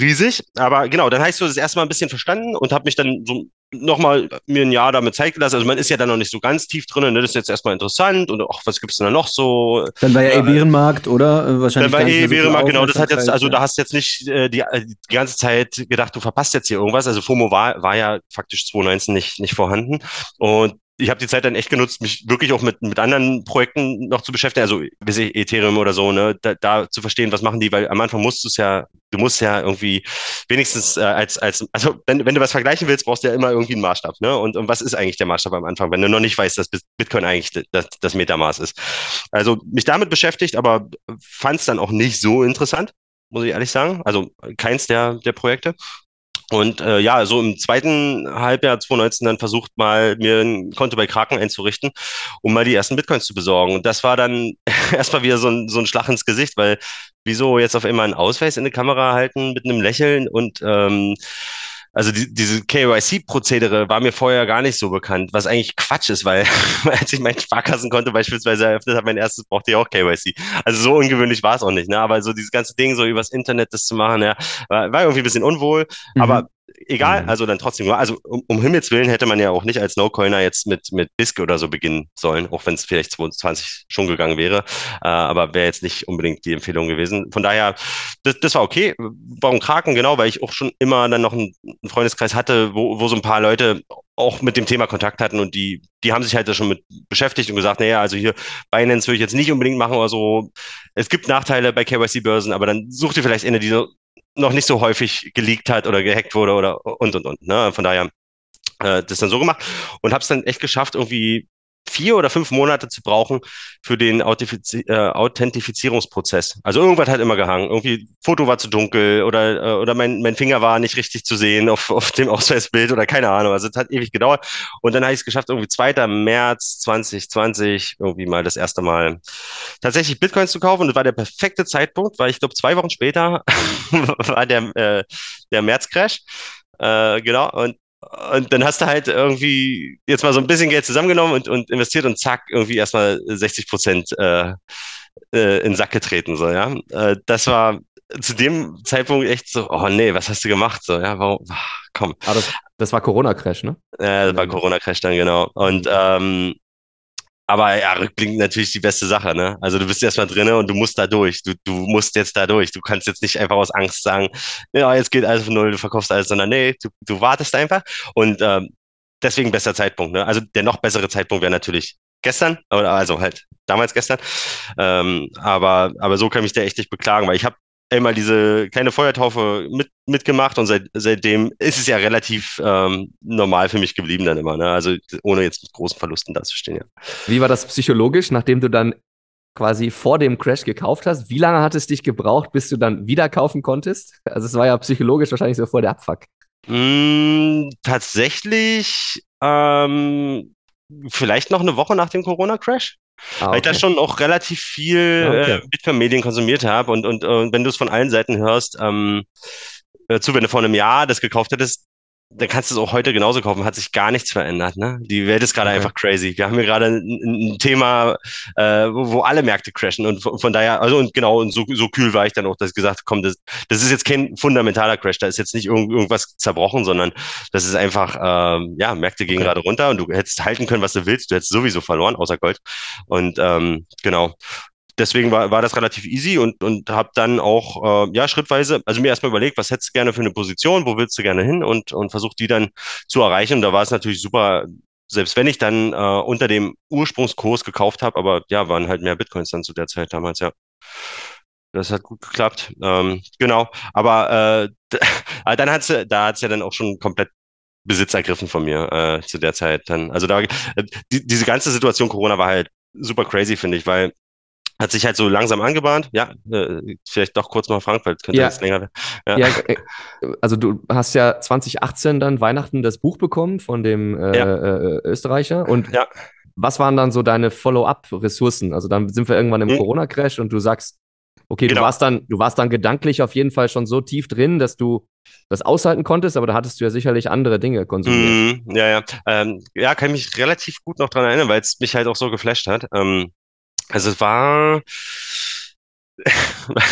riesig. Aber genau, dann hast du das erstmal ein bisschen verstanden und habe mich dann so nochmal mir ein Jahr damit Zeit gelassen. Also man ist ja dann noch nicht so ganz tief drin, ne? das ist jetzt erstmal interessant und ach, was gibt's denn da noch so? Dann war ja, Ja, eh Bärenmarkt, oder? Äh, Wahrscheinlich Dann war eh mehr so Bärenmarkt, genau, das hat jetzt, also ja. da hast du jetzt nicht äh, die, äh, die ganze Zeit gedacht, du verpasst jetzt hier irgendwas. Also FOMO war, war ja faktisch 2019 nicht, nicht vorhanden. Und ich habe die Zeit dann echt genutzt, mich wirklich auch mit, mit anderen Projekten noch zu beschäftigen, also ich, Ethereum oder so, ne, da, da zu verstehen, was machen die, weil am Anfang musst du es ja, du musst ja irgendwie wenigstens äh, als, als, also wenn, wenn du was vergleichen willst, brauchst du ja immer irgendwie einen Maßstab, ne? Und, und was ist eigentlich der Maßstab am Anfang, wenn du noch nicht weißt, dass Bitcoin eigentlich das, das Metamaß ist? Also mich damit beschäftigt, aber fand es dann auch nicht so interessant, muss ich ehrlich sagen. Also keins der, der Projekte. Und äh, ja, so im zweiten Halbjahr 2019 dann versucht mal, mir ein Konto bei Kraken einzurichten, um mal die ersten Bitcoins zu besorgen. Und das war dann (laughs) erstmal wieder so ein, so ein Schlag ins Gesicht, weil wieso jetzt auf einmal einen Ausweis in die Kamera halten mit einem Lächeln und ähm, also die, diese KYC-Prozedere war mir vorher gar nicht so bekannt, was eigentlich Quatsch ist, weil (laughs) als ich mein Sparkassenkonto beispielsweise eröffnet habe, mein erstes brauchte ich auch KYC. Also so ungewöhnlich war es auch nicht, ne? Aber so dieses ganze Ding so übers Internet das zu machen, ja, war, war irgendwie ein bisschen unwohl. Mhm. Aber egal, mhm. also dann trotzdem also um, um, Himmels Willen hätte man ja auch nicht als No-Coiner jetzt mit, mit BISC oder so beginnen sollen, auch wenn es vielleicht 22 schon gegangen wäre, äh, aber wäre jetzt nicht unbedingt die Empfehlung gewesen. Von daher, das, das war okay. Warum Kraken? Genau, weil ich auch schon immer dann noch einen, einen Freundeskreis hatte, wo, wo so ein paar Leute auch mit dem Thema Kontakt hatten und die, die haben sich halt da schon mit beschäftigt und gesagt, naja, also hier Binance würde ich jetzt nicht unbedingt machen oder so. Es gibt Nachteile bei KYC-Börsen, aber dann sucht ihr vielleicht eine, die so noch nicht so häufig geleakt hat oder gehackt wurde oder und und und. Ne? Von daher äh, das dann so gemacht und habe es dann echt geschafft, irgendwie vier oder fünf Monate zu brauchen für den Authentifiz äh, Authentifizierungsprozess. Also irgendwas hat immer gehangen. Irgendwie Foto war zu dunkel oder, äh, oder mein, mein Finger war nicht richtig zu sehen auf, (laughs) auf dem Ausweisbild oder keine Ahnung. Also es hat ewig gedauert. Und dann habe ich es geschafft, irgendwie 2. März 2020 irgendwie mal das erste Mal tatsächlich Bitcoins zu kaufen. Und das war der perfekte Zeitpunkt, weil ich glaube, zwei Wochen später (laughs) war der, äh, der März-Crash. Äh, genau. Und und dann hast du halt irgendwie jetzt mal so ein bisschen Geld zusammengenommen und, und investiert und zack, irgendwie erstmal 60 Prozent äh, äh, in den Sack getreten. So, ja. Äh, das war zu dem Zeitpunkt echt so, oh nee, was hast du gemacht? So, ja, warum? Ach, komm. Aber das, das war Corona-Crash, ne? Ja, das war Corona-Crash dann, genau. Und ähm, aber ja, rückblickend natürlich die beste Sache, ne? Also du bist erstmal drinne und du musst da durch. Du, du musst jetzt da durch. Du kannst jetzt nicht einfach aus Angst sagen, ja, jetzt geht alles von null, du verkaufst alles, sondern nee, du, du wartest einfach. Und ähm, deswegen bester Zeitpunkt, ne? Also der noch bessere Zeitpunkt wäre natürlich gestern, oder also halt damals gestern. Ähm, aber, aber so kann ich da echt nicht beklagen, weil ich habe einmal diese kleine Feuertaufe mit, mitgemacht und seit, seitdem ist es ja relativ ähm, normal für mich geblieben dann immer. Ne? Also ohne jetzt mit großen Verlusten dazustehen. Ja. Wie war das psychologisch, nachdem du dann quasi vor dem Crash gekauft hast? Wie lange hat es dich gebraucht, bis du dann wieder kaufen konntest? Also es war ja psychologisch wahrscheinlich so vor der Abfuck. Mm, tatsächlich ähm, vielleicht noch eine Woche nach dem Corona-Crash. Ah, okay. Weil ich da schon auch relativ viel ah, okay. äh, Bitcoin-Medien konsumiert habe und, und, und wenn du es von allen Seiten hörst, ähm, zu, wenn du vor einem Jahr das gekauft hättest, dann kannst du es auch heute genauso kaufen, hat sich gar nichts verändert. Ne? Die Welt ist gerade okay. einfach crazy. Wir haben hier gerade ein, ein, Thema, äh, wo, alle Märkte crashen und von, von, daher, also und genau, und so, so kühl war ich dann auch, dass ich gesagt habe, komm, das, das ist jetzt kein fundamentaler Crash, da ist jetzt nicht irgend, irgendwas zerbrochen, sondern das ist einfach, ähm, ja, Märkte gehen okay. gerade runter und du hättest halten können, was du willst, du hättest sowieso verloren, außer Gold. Und ähm, genau, deswegen war, war das relativ easy und, und habe dann auch äh, ja schrittweise, also mir erstmal überlegt, was hättest du gerne für eine Position, wo willst du gerne hin und, und versucht die dann zu erreichen. Und da war es natürlich super, selbst wenn ich dann äh, unter dem Ursprungskurs gekauft habe, aber ja, waren halt mehr Bitcoins dann zu der Zeit damals, ja. Das hat gut geklappt. Ähm, genau. Aber äh, (laughs) dann hat's, da hat's ja dann auch schon komplett Besitz ergriffen von mir äh, zu der Zeit. Dann, also da, äh, die, diese ganze Situation Corona war halt super crazy, finde ich, weil hat sich halt so langsam angebahnt. Ja, äh, vielleicht doch kurz mal Frankfurt, könnte ja. jetzt länger werden. Ja. ja. Äh, also du hast ja 2018 dann Weihnachten das Buch bekommen von dem äh, ja. äh, Österreicher und ja. was waren dann so deine Follow-up-Ressourcen? Also dann sind wir irgendwann im hm. Corona-Crash und du sagst, okay, genau. du warst dann, du warst dann gedanklich auf jeden Fall schon so tief drin, dass du das aushalten konntest, aber da hattest du ja sicherlich andere Dinge konsumiert. Mm, ja, ja. Ähm, ja, kann mich relativ gut noch dran erinnern, weil es mich halt auch so geflasht hat. Ähm, also es (laughs) war,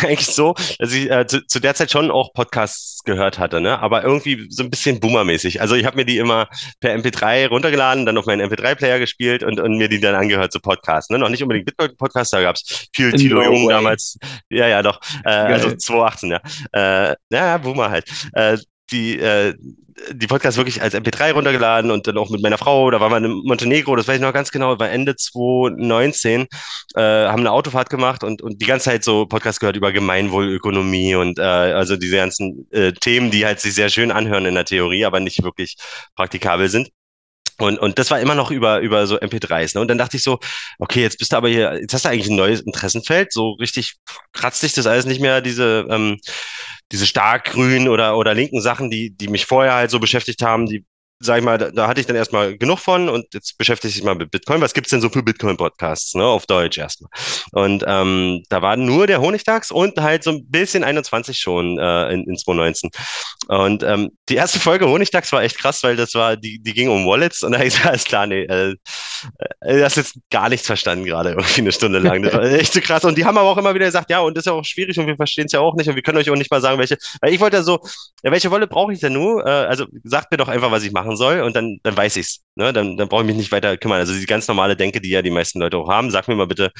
eigentlich so, dass ich äh, zu, zu der Zeit schon auch Podcasts gehört hatte, ne? aber irgendwie so ein bisschen boomermäßig. Also ich habe mir die immer per MP3 runtergeladen, dann auf meinen MP3-Player gespielt und, und mir die dann angehört zu Podcasts. Ne? Noch nicht unbedingt Bitcoin-Podcasts, da gab's viel no Tilo Jung damals. Ja, ja, doch. Äh, also 2018, ja. Äh, ja, Boomer halt. Äh, die, äh, die Podcast wirklich als MP3 runtergeladen und dann auch mit meiner Frau, da waren wir in Montenegro, das weiß ich noch ganz genau, war Ende 2019, äh, haben eine Autofahrt gemacht und, und die ganze Zeit so Podcast gehört über Gemeinwohlökonomie und äh, also diese ganzen äh, Themen, die halt sich sehr schön anhören in der Theorie, aber nicht wirklich praktikabel sind. Und, und das war immer noch über, über so MP3s. Ne? Und dann dachte ich so, okay, jetzt bist du aber hier, jetzt hast du eigentlich ein neues Interessenfeld. So richtig kratzt dich das alles nicht mehr, diese, ähm, diese stark grünen oder, oder linken Sachen, die, die mich vorher halt so beschäftigt haben, die sag ich mal, da, da hatte ich dann erstmal genug von und jetzt beschäftige ich mich mal mit Bitcoin. Was gibt's denn so für Bitcoin-Podcasts, ne, auf Deutsch erstmal? Und ähm, da war nur der Honigdachs und halt so ein bisschen 21 schon äh, in, in 2019. Und ähm, die erste Folge Honigdachs war echt krass, weil das war, die, die ging um Wallets und da habe ich (laughs) gesagt, alles klar, nee, äh, äh, das ist jetzt gar nichts verstanden gerade, irgendwie eine Stunde lang. Das war (laughs) echt so krass. Und die haben aber auch immer wieder gesagt, ja, und das ist ja auch schwierig und wir verstehen es ja auch nicht und wir können euch auch nicht mal sagen, welche, weil ich wollte ja so, ja, welche Wallet brauche ich denn nur? Äh, also sagt mir doch einfach, was ich machen soll und dann, dann weiß ich's. Ne? Dann, dann brauche ich mich nicht weiter kümmern. Also die ganz normale Denke, die ja die meisten Leute auch haben. Sag mir mal bitte,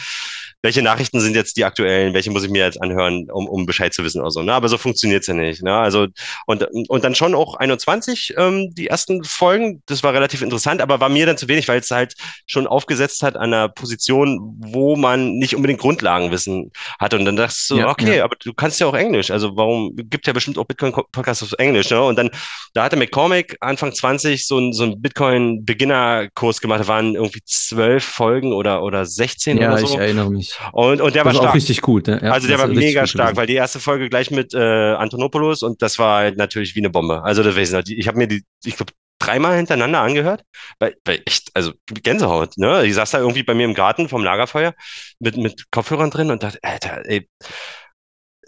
welche Nachrichten sind jetzt die aktuellen, welche muss ich mir jetzt anhören, um, um Bescheid zu wissen. Also, ne? Aber so funktioniert's ja nicht. Ne? Also, und, und dann schon auch 21, ähm, die ersten Folgen, das war relativ interessant, aber war mir dann zu wenig, weil es halt schon aufgesetzt hat an einer Position, wo man nicht unbedingt Grundlagenwissen hat. Und dann dachtest du, Ja, okay, ja. aber du kannst ja auch Englisch. Also warum gibt ja bestimmt auch Bitcoin-Podcasts auf Englisch, ne? Und dann, da hatte McCormick Anfang 20 so ein, so ein Bitcoin-Beginner-Kurs gemacht. Da waren irgendwie zwölf Folgen oder, oder 16 Ja, oder ich so. erinnere mich. Und, und der war Das war auch stark. richtig gut. Ne? Ja, Also der war mega stark, gewesen. weil die erste Folge gleich mit äh, Antonopoulos und das war halt natürlich wie eine Bombe. Also das weiß ich noch. Ich habe mir die, ich glaube, dreimal hintereinander angehört, weil, weil echt, also Gänsehaut, ne? Ich saß da irgendwie bei mir im Garten vom Lagerfeuer mit, mit Kopfhörern drin und dachte, Alter, ey,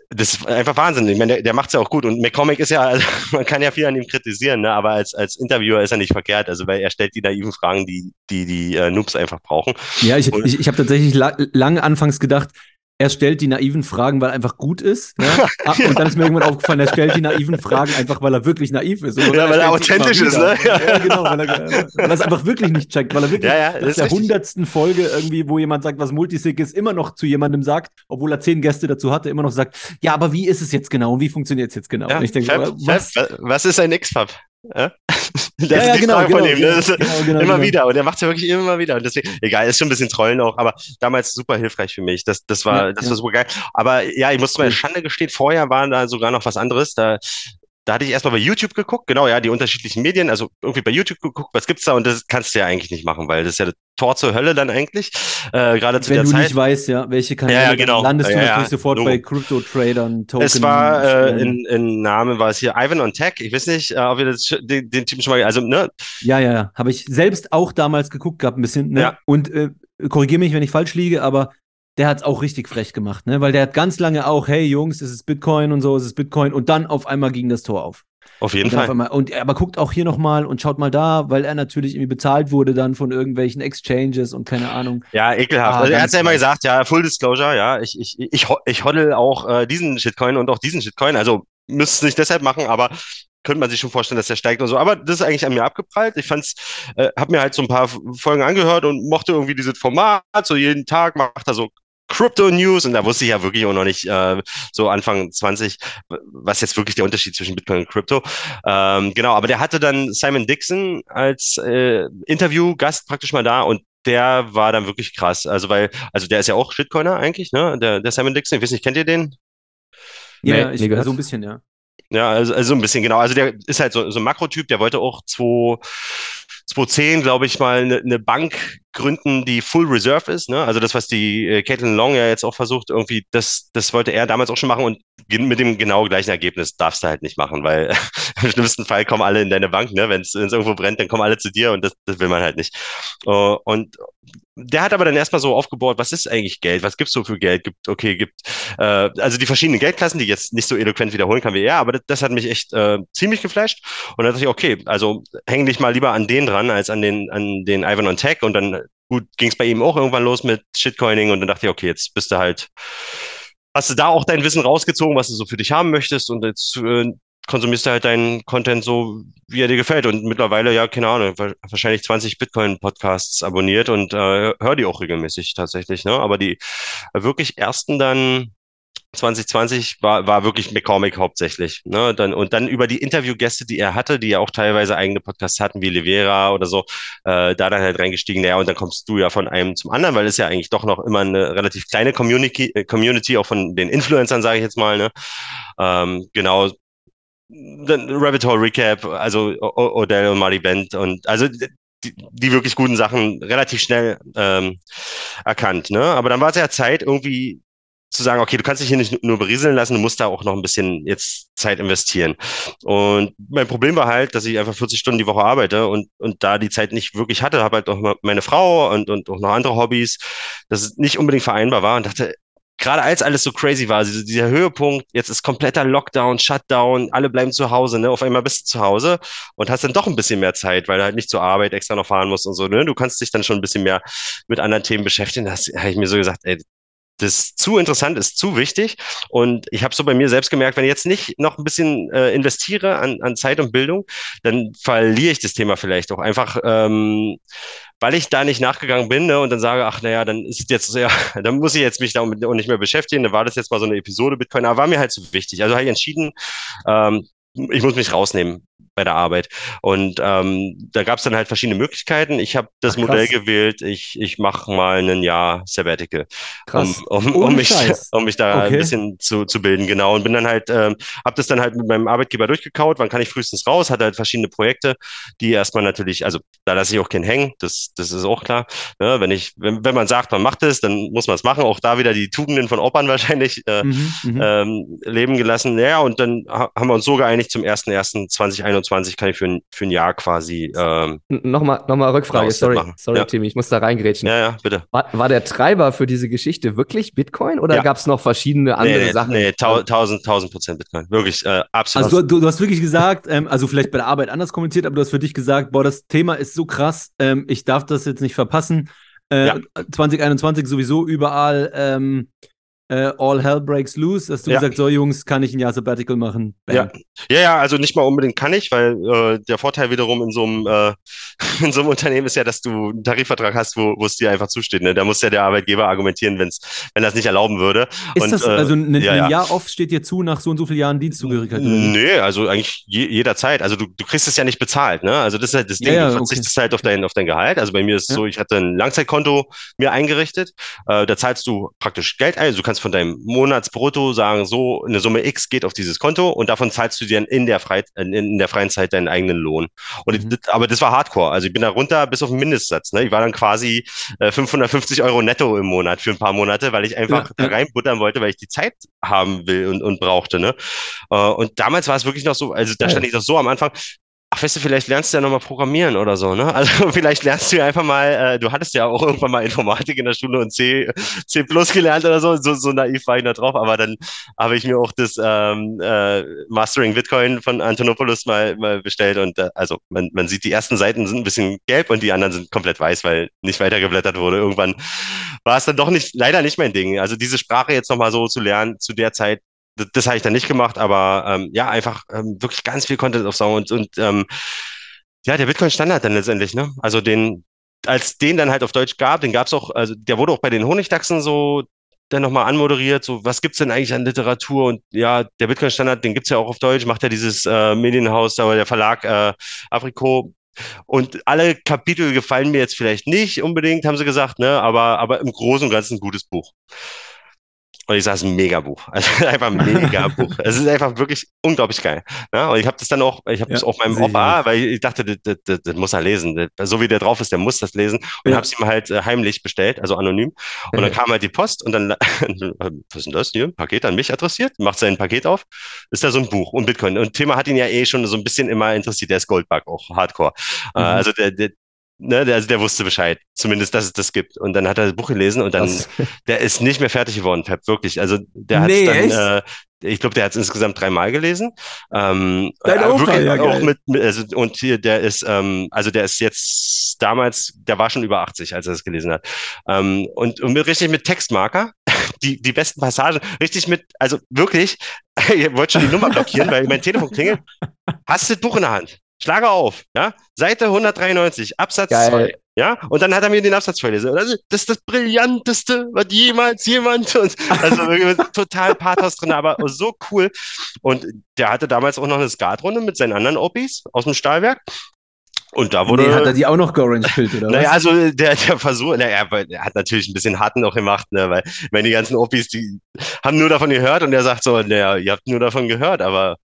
das ist einfach Wahnsinn. Ich meine, der, der macht's ja auch gut. Und McCormick ist ja, also, (laughs) man kann ja viel an ihm kritisieren, ne? aber als, als Interviewer ist er nicht verkehrt. Also, weil er stellt die naiven Fragen, die die, die äh, Noobs einfach brauchen. Ja, ich, Und- ich, ich habe tatsächlich la lange anfangs gedacht, er stellt die naiven Fragen, weil er einfach gut ist. Ne? (laughs) Ah, Und dann ist mir irgendwann aufgefallen, er stellt die naiven Fragen einfach, weil er wirklich naiv ist. Und Ja, weil er authentisch ist, ne? Ja, genau, weil er, weil er es einfach wirklich nicht checkt, weil er wirklich Ja, ja, nach das ist der hundertsten Folge irgendwie, wo jemand sagt, was Multisig ist, immer noch zu jemandem sagt, obwohl er zehn Gäste dazu hatte, immer noch sagt, ja, aber wie ist es jetzt genau und wie funktioniert es jetzt genau? Ja, und ich denke, Fab, was? Fab, was ist ein X-Pub? Ja? (laughs) Das Ja, ist ja, die genau, genau, von ihm. Ne? genau, genau, genau, immer genau. wieder. Und er macht es ja wirklich immer wieder. Und deswegen, egal, ist schon ein bisschen Trollen auch, aber damals super hilfreich für mich. Das, das war, Ja, das war super geil. Aber ja, ich muss zu meiner. Schande gestehen, vorher war da sogar noch was anderes. Da, da hatte ich erstmal bei YouTube geguckt, genau, ja, die unterschiedlichen Medien, also irgendwie bei YouTube geguckt, was gibt's da? Und das kannst du ja eigentlich nicht machen, weil das ist ja das Tor zur Hölle dann eigentlich. Äh, gerade zu Wenn der du Zeit. nicht weißt, ja, welche Kanäle, Ja, ja, genau. landest du Ja, ja, natürlich sofort Logo. bei Crypto-Tradern, Token. Es war äh, in, in Name war es hier Ivan on Tech. Ich weiß nicht, äh, ob ihr das, den, den Typen schon mal, also ne, Ja, ja, ja. Habe ich selbst auch damals geguckt gehabt, ein bisschen. Ne? Und äh, korrigiere mich, wenn ich falsch liege, aber der hat es auch richtig frech gemacht, ne? Weil der hat ganz lange auch, hey Jungs, es ist Bitcoin und so, es ist Bitcoin. Und dann auf einmal ging das Tor auf. Auf jeden Und, dann auf Fall. einmal, und aber guckt auch hier nochmal und schaut mal da, weil er natürlich irgendwie bezahlt wurde dann von irgendwelchen Exchanges und keine Ahnung. Ja, ekelhaft. Ah, also er hat ja immer gesagt, ja, Full Disclosure, ja, ich, ich, ich, ich hoddle auch äh, diesen Shitcoin und auch diesen Shitcoin. Also müsste es nicht deshalb machen, aber könnte man sich schon vorstellen, dass der steigt und so. Aber das ist eigentlich an mir abgeprallt. Ich fand's, äh, habe mir halt so ein paar Folgen angehört und mochte irgendwie dieses Format. So jeden Tag macht er so Crypto News und da wusste ich ja wirklich auch noch nicht äh, so Anfang 20, was jetzt wirklich der Unterschied zwischen Bitcoin und Crypto. Ähm, genau, aber der hatte dann Simon Dixon als äh, Interviewgast praktisch mal da und der war dann wirklich krass. Also weil, also der ist ja auch Shitcoiner eigentlich, ne? Der, der Simon Dixon, ich weiß nicht, kennt ihr den? Ja, Nee, ich, so ein bisschen, ja. Ja, also, also ein bisschen, genau. Also der ist halt so, so ein Makrotyp, der wollte auch 2, 2010, glaube ich, mal eine, eine Bank gründen, die Full Reserve ist. Ne? Also das, was die äh, Caitlin Long ja jetzt auch versucht, irgendwie, das, das wollte er damals auch schon machen und mit dem genau gleichen Ergebnis darfst du halt nicht machen, weil (laughs) im schlimmsten Fall kommen alle in deine Bank, ne? Wenn es irgendwo brennt, dann kommen alle zu dir und das, das will man halt nicht. Uh, und der hat aber dann erstmal so aufgebaut, was ist eigentlich Geld? Was gibt's so für Geld? Gibt, okay, gibt, äh, also die verschiedenen Geldklassen, die ich jetzt nicht so eloquent wiederholen kann wie er, aber das, das hat mich echt äh, ziemlich geflasht. Und dann dachte ich, okay, also häng dich mal lieber an den dran, als an den, an den Ivan on Tech. Und dann, gut, ging's bei ihm auch irgendwann los mit Shitcoining und dann dachte ich, okay, jetzt bist du halt, hast du da auch dein Wissen rausgezogen, was du so für dich haben möchtest und jetzt äh, konsumierst du halt deinen Content so, wie er dir gefällt. Und mittlerweile, ja, keine Ahnung, wa- wahrscheinlich 20 Bitcoin-Podcasts abonniert und äh, höre die auch regelmäßig tatsächlich. Ne? Aber die wirklich ersten dann 2020 war, war wirklich McCormick hauptsächlich. Ne? Dann, und dann über die Interviewgäste, die er hatte, die ja auch teilweise eigene Podcasts hatten, wie Livera oder so, äh, da dann halt reingestiegen. Naja, und dann kommst du ja von einem zum anderen, weil es ja eigentlich doch noch immer eine relativ kleine Community, äh, Community auch von den Influencern, sage ich jetzt mal. Ne? Ähm, genau, dann Rabbit Hole Recap, also O- Odell und Marty Bent und also die, die wirklich guten Sachen relativ schnell ähm, erkannt. Ne? Aber dann war es ja Zeit, irgendwie zu sagen, okay, du kannst dich hier nicht nur berieseln lassen, du musst da auch noch ein bisschen jetzt Zeit investieren. Und mein Problem war halt, dass ich einfach 40 Stunden die Woche arbeite und, und da die Zeit nicht wirklich hatte, habe halt auch meine Frau und, und auch noch andere Hobbys, dass es nicht unbedingt vereinbar war und dachte, gerade als alles so crazy war, dieser, Höhepunkt, jetzt ist kompletter Lockdown, Shutdown, alle bleiben zu Hause, ne? Auf einmal bist du zu Hause und hast dann doch ein bisschen mehr Zeit, weil du halt nicht zur Arbeit extra noch fahren musst und so, ne? Du kannst dich dann schon ein bisschen mehr mit anderen Themen beschäftigen. Da habe ich mir so gesagt, ey, das ist zu interessant, ist zu wichtig. Und ich habe so bei mir selbst gemerkt, wenn ich jetzt nicht noch ein bisschen äh, investiere an, an Zeit und Bildung, dann verliere ich das Thema vielleicht auch einfach, ähm, weil ich da nicht nachgegangen bin ne, und dann sage, ach naja, dann ist jetzt, (laughs) ja, dann muss ich jetzt mich damit auch nicht mehr beschäftigen. Dann war das jetzt mal so eine Episode Bitcoin, aber war mir halt so wichtig. Also habe ich entschieden, ähm, ich muss mich rausnehmen bei der Arbeit. Und ähm, da gab es dann halt verschiedene Möglichkeiten. Ich habe das Ach, Modell gewählt, ich, ich mache mal ein Jahr Sabbatical, krass. um, um, um, mich, (laughs) um mich da okay. ein bisschen zu, zu bilden, genau. Und bin dann halt, ähm, habe das dann halt mit meinem Arbeitgeber durchgekaut, wann kann ich frühestens raus, hatte halt verschiedene Projekte, die erstmal natürlich, also da lasse ich auch keinen hängen, das, das ist auch klar. Ne? wenn ich, wenn, wenn man sagt, man macht es, dann muss man es machen. Auch da wieder die Tugenden von Opern wahrscheinlich äh, mhm, mhm. ähm, leben gelassen. Ja, und dann haben wir uns so geeinigt, zum 1.1.2021 20 kann ich für ein, für ein Jahr quasi. Ähm, nochmal, nochmal Rückfrage, sorry, sorry, ja. Timmy, ich muss da reingrätschen. Ja, ja, bitte. War, war der Treiber für diese Geschichte wirklich Bitcoin oder ja. gab es noch verschiedene andere nee, Sachen? Nee, tausend, tausend Prozent Bitcoin. Wirklich, äh, absolut. Also, du, du, hast wirklich gesagt, ähm, also vielleicht bei der Arbeit anders kommuniziert, aber du hast für dich gesagt, boah, das Thema ist so krass, ähm, ich darf das jetzt nicht verpassen. Äh, ja. 2021 sowieso überall. Ähm, äh, All Hell Breaks Loose, hast du ja. gesagt, so Jungs, kann ich ein Jahr Sabbatical machen? Ja. ja, ja, also nicht mal unbedingt kann ich, weil äh, der Vorteil wiederum in so einem äh, (laughs) in so einem Unternehmen ist ja, dass du einen Tarifvertrag hast, wo, es dir einfach zusteht. Ne? Da muss ja der Arbeitgeber argumentieren, wenn's, wenn das nicht erlauben würde. Ist und, das, äh, also ein, ja, ein Jahr oft steht dir zu nach so und so vielen Jahren Dienstzugehörigkeit? Nee, also eigentlich je, jederzeit. Also du, du kriegst es ja nicht bezahlt, ne? Also das ist halt das Ding, du verzichtest okay. halt auf dein, auf dein Gehalt. Also bei mir ist es so, ich hatte ein Langzeitkonto mir eingerichtet. Äh, da zahlst du praktisch Geld ein. Also du kannst von deinem Monat Monatsbrutto sagen, so eine Summe X geht auf dieses Konto und davon zahlst du dir in der, Frei, in der freien Zeit deinen eigenen Lohn. Und mhm. aber das war Hardcore. Also ich bin da runter bis auf den Mindestsatz. Ne? Ich war dann quasi äh, 550 Euro netto im Monat für ein paar Monate, weil ich einfach ja, da reinbuttern wollte, weil ich die Zeit haben will und, und brauchte. Ne? Äh, und damals war es wirklich noch so, also da stand ich noch so am Anfang, ach, weißt du, vielleicht lernst du ja nochmal programmieren oder so, ne? Also (laughs) vielleicht lernst du ja einfach mal, äh, du hattest ja auch irgendwann mal Informatik in der Schule und C, C plus gelernt oder so, so, so naiv war ich da drauf, aber dann habe ich mir auch das ähm, äh, Mastering Bitcoin von Antonopoulos mal, mal bestellt und äh, also man, man sieht, die ersten Seiten sind ein bisschen gelb und die anderen sind komplett weiß, weil nicht weitergeblättert wurde. Irgendwann war es dann doch nicht, leider nicht mein Ding. Also diese Sprache jetzt nochmal so zu lernen, zu der Zeit das, das habe ich dann nicht gemacht, aber ähm, ja, einfach ähm, wirklich ganz viel Content aufsaugen und, und ähm, ja, der Bitcoin-Standard dann letztendlich, ne? Also den, als den dann halt auf Deutsch gab, den gab es auch, also der wurde auch bei den Honigdachsen so dann nochmal anmoderiert, so was gibt's denn eigentlich an Literatur und ja, der Bitcoin-Standard, den gibt's ja auch auf Deutsch, macht ja dieses äh, Medienhaus, aber der Verlag äh, Afriko und alle Kapitel gefallen mir jetzt vielleicht nicht unbedingt, haben sie gesagt, ne, aber, aber im Großen und Ganzen ein gutes Buch. Und ich sage, es ist ein Mega-Buch. (laughs) Also einfach ein Mega-Buch. es ist einfach wirklich unglaublich geil. Ja, und ich habe das dann auch, ich habe ja, das auf meinem Opa, weil ich dachte, das, das, das, das muss er lesen. so wie der drauf ist, der muss das lesen. Und ja. habe es ihm halt äh, heimlich bestellt, also anonym. Und dann kam halt die Post und dann, (laughs) was ist denn das hier? Paket an mich adressiert, macht sein Paket auf, ist da so ein Buch und Bitcoin. Und Thema hat ihn ja eh schon so ein bisschen immer interessiert. Der ist Goldbug auch, Hardcore. Äh, mhm. Also der, der, ne, der, also der wusste Bescheid, zumindest, dass es das gibt. Und dann hat er das Buch gelesen und dann, Was? (laughs) der ist nicht mehr fertig geworden, Pep, wirklich. Also der hat nee, dann, äh, ich glaube, der hat es insgesamt dreimal gelesen. Ähm, Dein äh, Opa, ja, auch mit, mit, also, und hier, der ist, ähm, also der ist jetzt damals, der war schon über 80, als er es gelesen hat. Ähm, und, und mit, richtig mit Textmarker, (laughs) die, die besten Passagen, richtig mit, also wirklich, (laughs) ihr wollt schon die Nummer blockieren, weil mein Telefon klingelt. Hast du das Buch in der Hand? Schlage auf, ja, Seite 193, Absatz 2. Ja, und dann hat er mir den Absatz vorgelesen. Das ist das Brillanteste, was jemals jemand. (laughs) Und, also total Pathos drin, aber so cool. Und der hatte damals auch noch eine Skatrunde mit seinen anderen Opis aus dem Stahlwerk. Und da wurde. Nee, hat er die auch noch georange pillt oder (laughs) was? Naja, also der, der Versuch, naja, er hat natürlich ein bisschen harten noch gemacht, ne, weil, wenn die ganzen Opis, die haben nur davon gehört und er sagt so, naja, ihr habt nur davon gehört, aber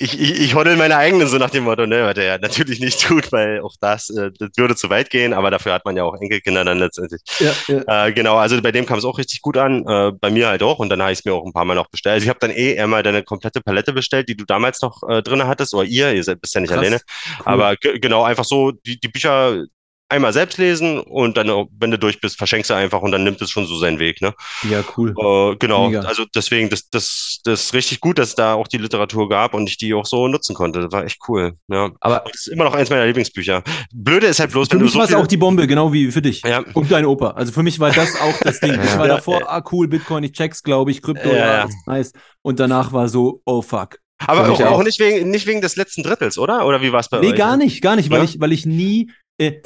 ich, ich, ich hoddel meine eigenen, so nach dem Motto, ne, was er ja natürlich nicht tut, weil auch das, äh, das würde zu weit gehen, aber dafür hat man ja auch Enkelkinder dann letztendlich. Ja, ja. Äh, genau, also bei dem kam es auch richtig gut an, äh, bei mir halt auch und dann habe ich es mir auch ein paar Mal noch bestellt. Also ich habe dann eh einmal deine komplette Palette bestellt, die du damals noch äh, drin hattest, oder ihr, ihr seid bist ja nicht Krass. alleine, aber ge- genau, einfach so die, die Bücher einmal selbst lesen und dann, wenn du durch bist, verschenkst du einfach und dann nimmt es schon so seinen Weg, ne? ja, cool. Äh, genau, Mega. also deswegen, das, das, das ist richtig gut, dass es da auch die Literatur gab und ich die auch so nutzen konnte. Das war echt cool. Ja. Aber Und das ist immer noch eins meiner Lieblingsbücher. Blöde ist halt bloß, Für wenn du mich so war es auch die Bombe, genau wie für dich. ja, Und dein Opa. Also für mich war das auch das Ding. (laughs) Ich war Ja. davor, ah cool, Bitcoin, ich check's, glaube ich, Krypto, Ja, nice. Und danach war so, oh fuck. aber auch, auch nicht wegen, nicht wegen des letzten Drittels, oder? Oder wie war es bei Nee, euch? gar nicht, gar nicht, weil Ja? ich, weil ich nie,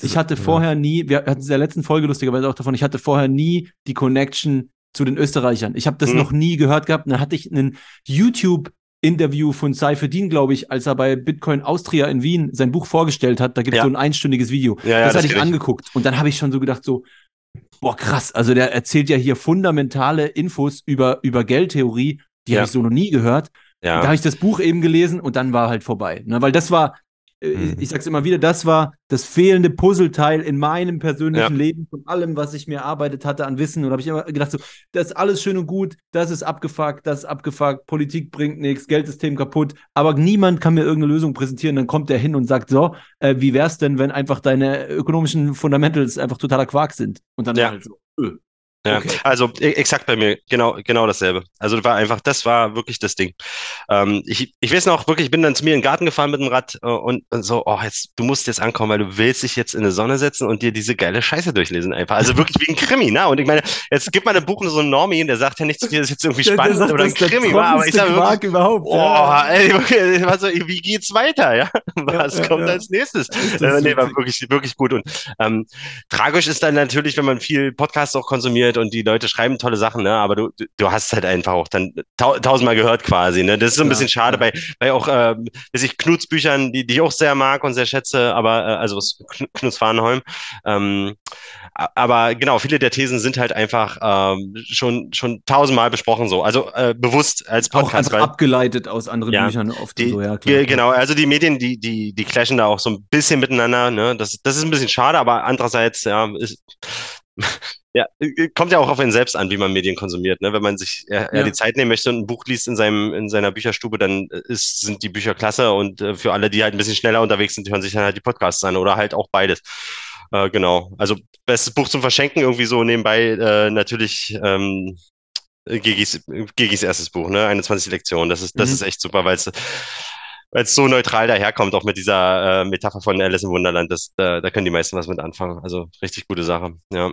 ich hatte vorher nie, wir hatten es in der letzten Folge lustigerweise auch davon, ich hatte vorher nie die Connection zu den Österreichern. Ich habe das Mhm. noch nie gehört gehabt. Und dann hatte ich einen YouTube-Interview von Seifedin, glaube ich, als er bei Bitcoin Austria in Wien sein Buch vorgestellt hat. Da gibt es Ja. so ein einstündiges Video. Ja, ja, das das hatte ich angeguckt. Und dann habe ich schon so gedacht, so, boah, krass. Also der erzählt ja hier fundamentale Infos über, über Geldtheorie, die habe ich so noch nie gehört. Da habe ich das Buch eben gelesen und dann war halt vorbei. Ne? Weil das war, äh, Mhm. ich sag's immer wieder, das war das fehlende Puzzleteil in meinem persönlichen Ja. Leben von allem, was ich mir erarbeitet hatte an Wissen. Und habe ich immer gedacht, so, das ist alles schön und gut, das ist abgefuckt, das ist abgefuckt, Politik bringt nichts, Geldsystem kaputt, aber niemand kann mir irgendeine Lösung präsentieren. Dann kommt der hin und sagt, so, äh, wie wär's denn, wenn einfach deine ökonomischen Fundamentals einfach totaler Quark sind? Und dann Ja. halt so, öh. Ja, Okay. also e- exakt bei mir, genau, genau dasselbe. Also war einfach, das war wirklich das Ding. Ähm, ich, ich weiß noch wirklich, ich bin dann zu mir in den Garten gefahren mit dem Rad äh, und, und so, oh, jetzt, du musst jetzt ankommen, weil du willst dich jetzt in die Sonne setzen und dir diese geile Scheiße durchlesen einfach. Also wirklich wie ein Krimi, ne? Und ich meine, jetzt gibt man ein Buch so einem Normie, der sagt ja nichts, das ist jetzt irgendwie spannend oder ein Krimi war, aber ich sage wirklich, überhaupt. Oh, ey, wirklich, das war so, wie geht's weiter, (laughs) ja? Was ja, kommt ja. als nächstes? Äh, nee, war wirklich, wirklich gut. Und ähm, tragisch ist dann natürlich, wenn man viel Podcasts auch konsumiert und die Leute schreiben tolle Sachen, ne? Aber du, du- hast halt einfach auch dann tau tausendmal gehört quasi, ne? Das ist so ein Ja, bisschen schade ja. bei, bei auch, ähm, weiß ich, Knuts Büchern, die, die ich auch sehr mag und sehr schätze, aber äh, also Knuts Farnholm. Ähm, aber genau, viele der Thesen sind halt einfach ähm, schon, schon tausendmal besprochen so. Also äh, bewusst als Auch Podcast, einfach abgeleitet aus anderen Ja, Büchern oft die, so, ja ge- genau, also die Medien, die, die, die clashen da auch so ein bisschen miteinander, ne? Das, das ist ein bisschen schade, aber andererseits, ja, ist, ja, äh, kommt ja auch auf einen selbst an, wie man Medien konsumiert, ne? Wenn man sich eher, eher Ja. die Zeit nehmen möchte und ein Buch liest in seinem, in seiner Bücherstube, dann ist, sind die Bücher klasse und äh, für alle, die halt ein bisschen schneller unterwegs sind, hören sich dann halt die Podcasts an oder halt auch beides. Äh, genau. Also bestes Buch zum Verschenken, irgendwie so nebenbei, äh, natürlich, ähm, Gigis, Gigis erstes Buch, ne? 21 Lektionen. Das ist, das Mhm. ist echt super, weil es weil es so neutral daherkommt, auch mit dieser äh, Metapher von Alice im Wunderland. Das, da, da können die meisten was mit anfangen. Also richtig gute Sache. Ja.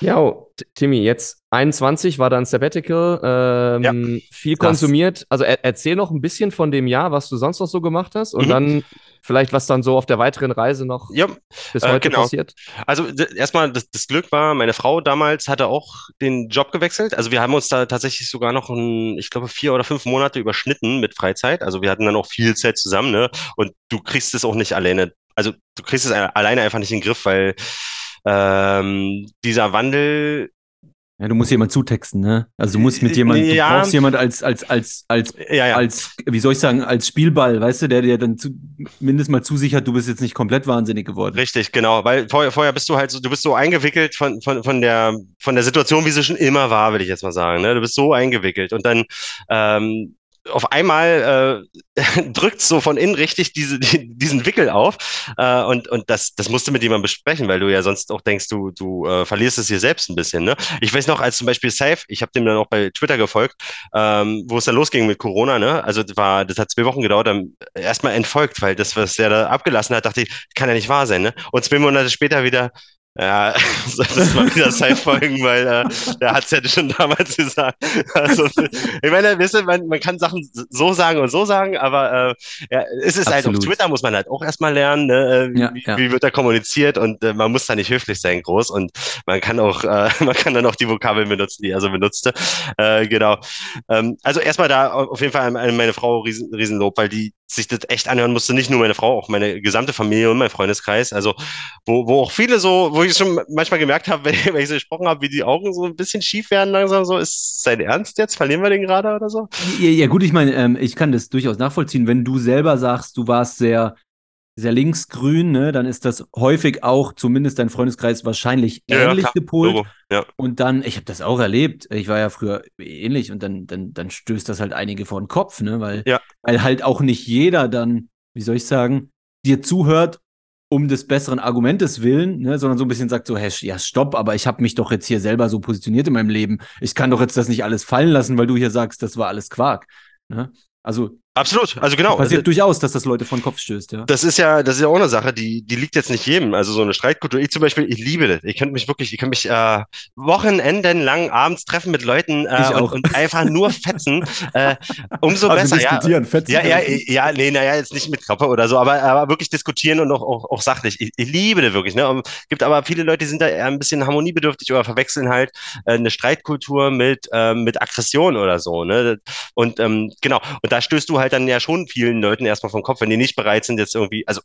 Ja, Timmy, jetzt 21 war dann Sabbatical, ähm, viel Das- konsumiert. Also er, erzähl noch ein bisschen von dem Jahr, was du sonst noch so gemacht hast und Mhm. dann vielleicht, was dann so auf der weiteren Reise noch ja, bis äh, heute genau. passiert. Also erstmal, das, das Glück war, meine Frau damals hatte auch den Job gewechselt. Also wir haben uns da tatsächlich sogar noch, ein, ich glaube, vier oder fünf Monate überschnitten mit Freizeit. Also wir hatten dann auch viel Zeit zusammen, ne? Und du kriegst es auch nicht alleine. Also du kriegst es alleine einfach nicht in den Griff, weil ähm, dieser Wandel Ja, du musst jemand zutexten, ne? Also du musst mit jemand, du Ja. brauchst jemand als, als, als, als, ja, ja. als, wie soll ich sagen, als Spielball, weißt du, der dir dann zu, mindestens mal zusichert, du bist jetzt nicht komplett wahnsinnig geworden. Richtig, genau, weil vorher, vorher bist du halt so, du bist so eingewickelt von, von, von der, von der Situation, wie sie schon immer war, will ich jetzt mal sagen. Ne? Du bist so eingewickelt und dann ähm, auf einmal äh, (laughs) drückt so von innen richtig diese, die, diesen Wickel auf äh, und, und das, das musst du mit jemandem besprechen, weil du ja sonst auch denkst, du, du äh, verlierst es hier selbst ein bisschen. Ne? Ich weiß noch, als zum Beispiel Safe, ich habe dem dann auch bei Twitter gefolgt, ähm, wo es dann losging mit Corona, ne? Also das war, das hat zwei Wochen gedauert, dann erstmal entfolgt, weil das, was er da abgelassen hat, dachte ich, kann ja nicht wahr sein, ne? Und zwei Monate später wieder, ja, (laughs) das war wieder Safe-Folgen, weil äh, der hat es ja schon damals gesagt. Also, ich meine, wisst ihr, man, man kann Sachen so sagen und so sagen, aber äh, ja, es ist halt auf Absolut. Twitter, muss man halt auch erstmal lernen, ne? äh, Ja, wie, ja. wie wird da kommuniziert und äh, man muss da nicht höflich sein, groß und man kann auch, äh, (laughs) man kann dann auch die Vokabeln benutzen, die er so benutzte. Äh, genau. Ähm, also erstmal da auf jeden Fall an meine Frau riesen, Riesenlob, weil die, sich das echt anhören musste, nicht nur meine Frau, auch meine gesamte Familie und mein Freundeskreis. Also, wo, wo auch viele so, wo ich schon manchmal gemerkt habe, (laughs) wenn, wenn ich so gesprochen habe, wie die Augen so ein bisschen schief werden langsam, so, ist sein Ernst jetzt? Verlieren wir den gerade oder so? Ja, ja gut, ich meine, ähm, ich kann das durchaus nachvollziehen, wenn du selber sagst, du warst sehr, sehr linksgrün, ne, dann ist das häufig auch, zumindest dein Freundeskreis, wahrscheinlich Ja, ja, ähnlich klar. gepolt. Ja. Und dann, ich habe das auch erlebt, ich war ja früher ähnlich und dann, dann, dann stößt das halt einige vor den Kopf, ne? Weil, Ja. weil halt auch nicht jeder dann, wie soll ich sagen, dir zuhört um des besseren Argumentes willen, ne, sondern so ein bisschen sagt so, hey, ja, stopp, aber ich habe mich doch jetzt hier selber so positioniert in meinem Leben. Ich kann doch jetzt das nicht alles fallen lassen, weil du hier sagst, das war alles Quark. Ne? Also Absolut. Also genau. passiert durchaus, dass das Leute vor den Kopf stößt, ja. Das ist ja, das ist ja auch eine Sache, die, die liegt jetzt nicht jedem. Also so eine Streitkultur. Ich zum Beispiel, ich liebe das. Ich könnte mich wirklich, ich könnte mich äh, Wochenenden lang abends treffen mit Leuten äh, und, und einfach nur fetzen. äh, umso Also besser, ja. diskutieren, fetzen Ja, ja, ja, nee, naja, jetzt nicht mit Körper oder so, aber, aber wirklich diskutieren und auch, auch, auch sachlich. Ich, ich liebe das wirklich. Ne? Und gibt aber viele Leute, die sind da eher ein bisschen harmoniebedürftig oder verwechseln halt äh, eine Streitkultur mit, äh, mit Aggression oder so. Ne? Und ähm, genau, und da stößt du halt dann ja schon vielen Leuten erstmal vom Kopf, wenn die nicht bereit sind, jetzt irgendwie, also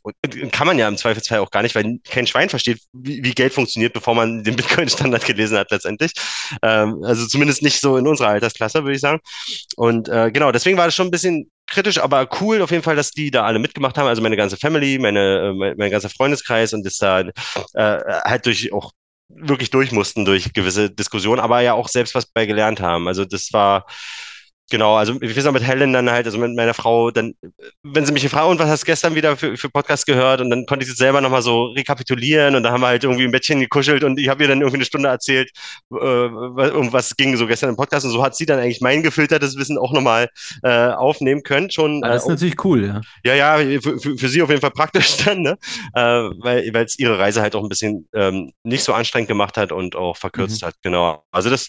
kann man ja im Zweifelsfall auch gar nicht, weil kein Schwein versteht, wie, wie Geld funktioniert, bevor man den Bitcoin-Standard (laughs) gelesen hat letztendlich. Ähm, also zumindest nicht so in unserer Altersklasse, würde ich sagen. Und äh, genau, deswegen war das schon ein bisschen kritisch, aber cool auf jeden Fall, dass die da alle mitgemacht haben. Also meine ganze Family, meine, äh, mein, mein ganzer Freundeskreis und das da äh, halt durch auch wirklich durch mussten durch gewisse Diskussionen, aber ja auch selbst was bei gelernt haben. Also das war Genau, also wir sind mit Helen dann halt, also mit meiner Frau, dann, wenn sie mich gefragt, und was hast du gestern wieder für, für Podcast gehört? Und dann konnte ich es selber nochmal so rekapitulieren und dann haben wir halt irgendwie im Bettchen gekuschelt und ich habe ihr dann irgendwie eine Stunde erzählt, äh, um was ging so gestern im Podcast und so hat sie dann eigentlich mein gefiltertes Wissen auch nochmal äh, aufnehmen können. Schon, Ah, das ist äh, natürlich cool, ja. ja, ja, für, für, für sie auf jeden Fall praktisch (laughs) dann, ne? Äh, weil es ihre Reise halt auch ein bisschen ähm, nicht so anstrengend gemacht hat und auch verkürzt hat, genau. Also das,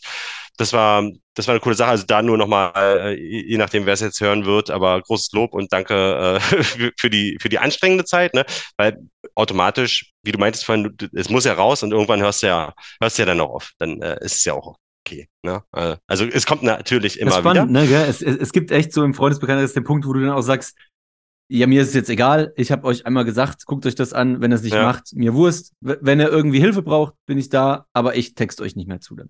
das war, das war eine coole Sache. Also da nur nochmal, äh, je nachdem, wer es jetzt hören wird, aber großes Lob und danke äh, (laughs) für, die, für die anstrengende Zeit, ne? Weil automatisch, wie du meintest vorhin, es muss ja raus und irgendwann hörst du ja, hörst du ja dann auch auf. Dann äh, ist es ja auch okay. Ne? Äh, Also es kommt natürlich immer spannend, wieder. ne, gell? Es, es, es gibt echt so im Freundesbekanntenkreis den Punkt, wo du dann auch sagst, ja, mir ist es jetzt egal, ich habe euch einmal gesagt, guckt euch das an, wenn ihr es nicht Ja. macht, mir Wurst. Wenn ihr irgendwie Hilfe braucht, bin ich da, aber ich text euch nicht mehr zu. Dann.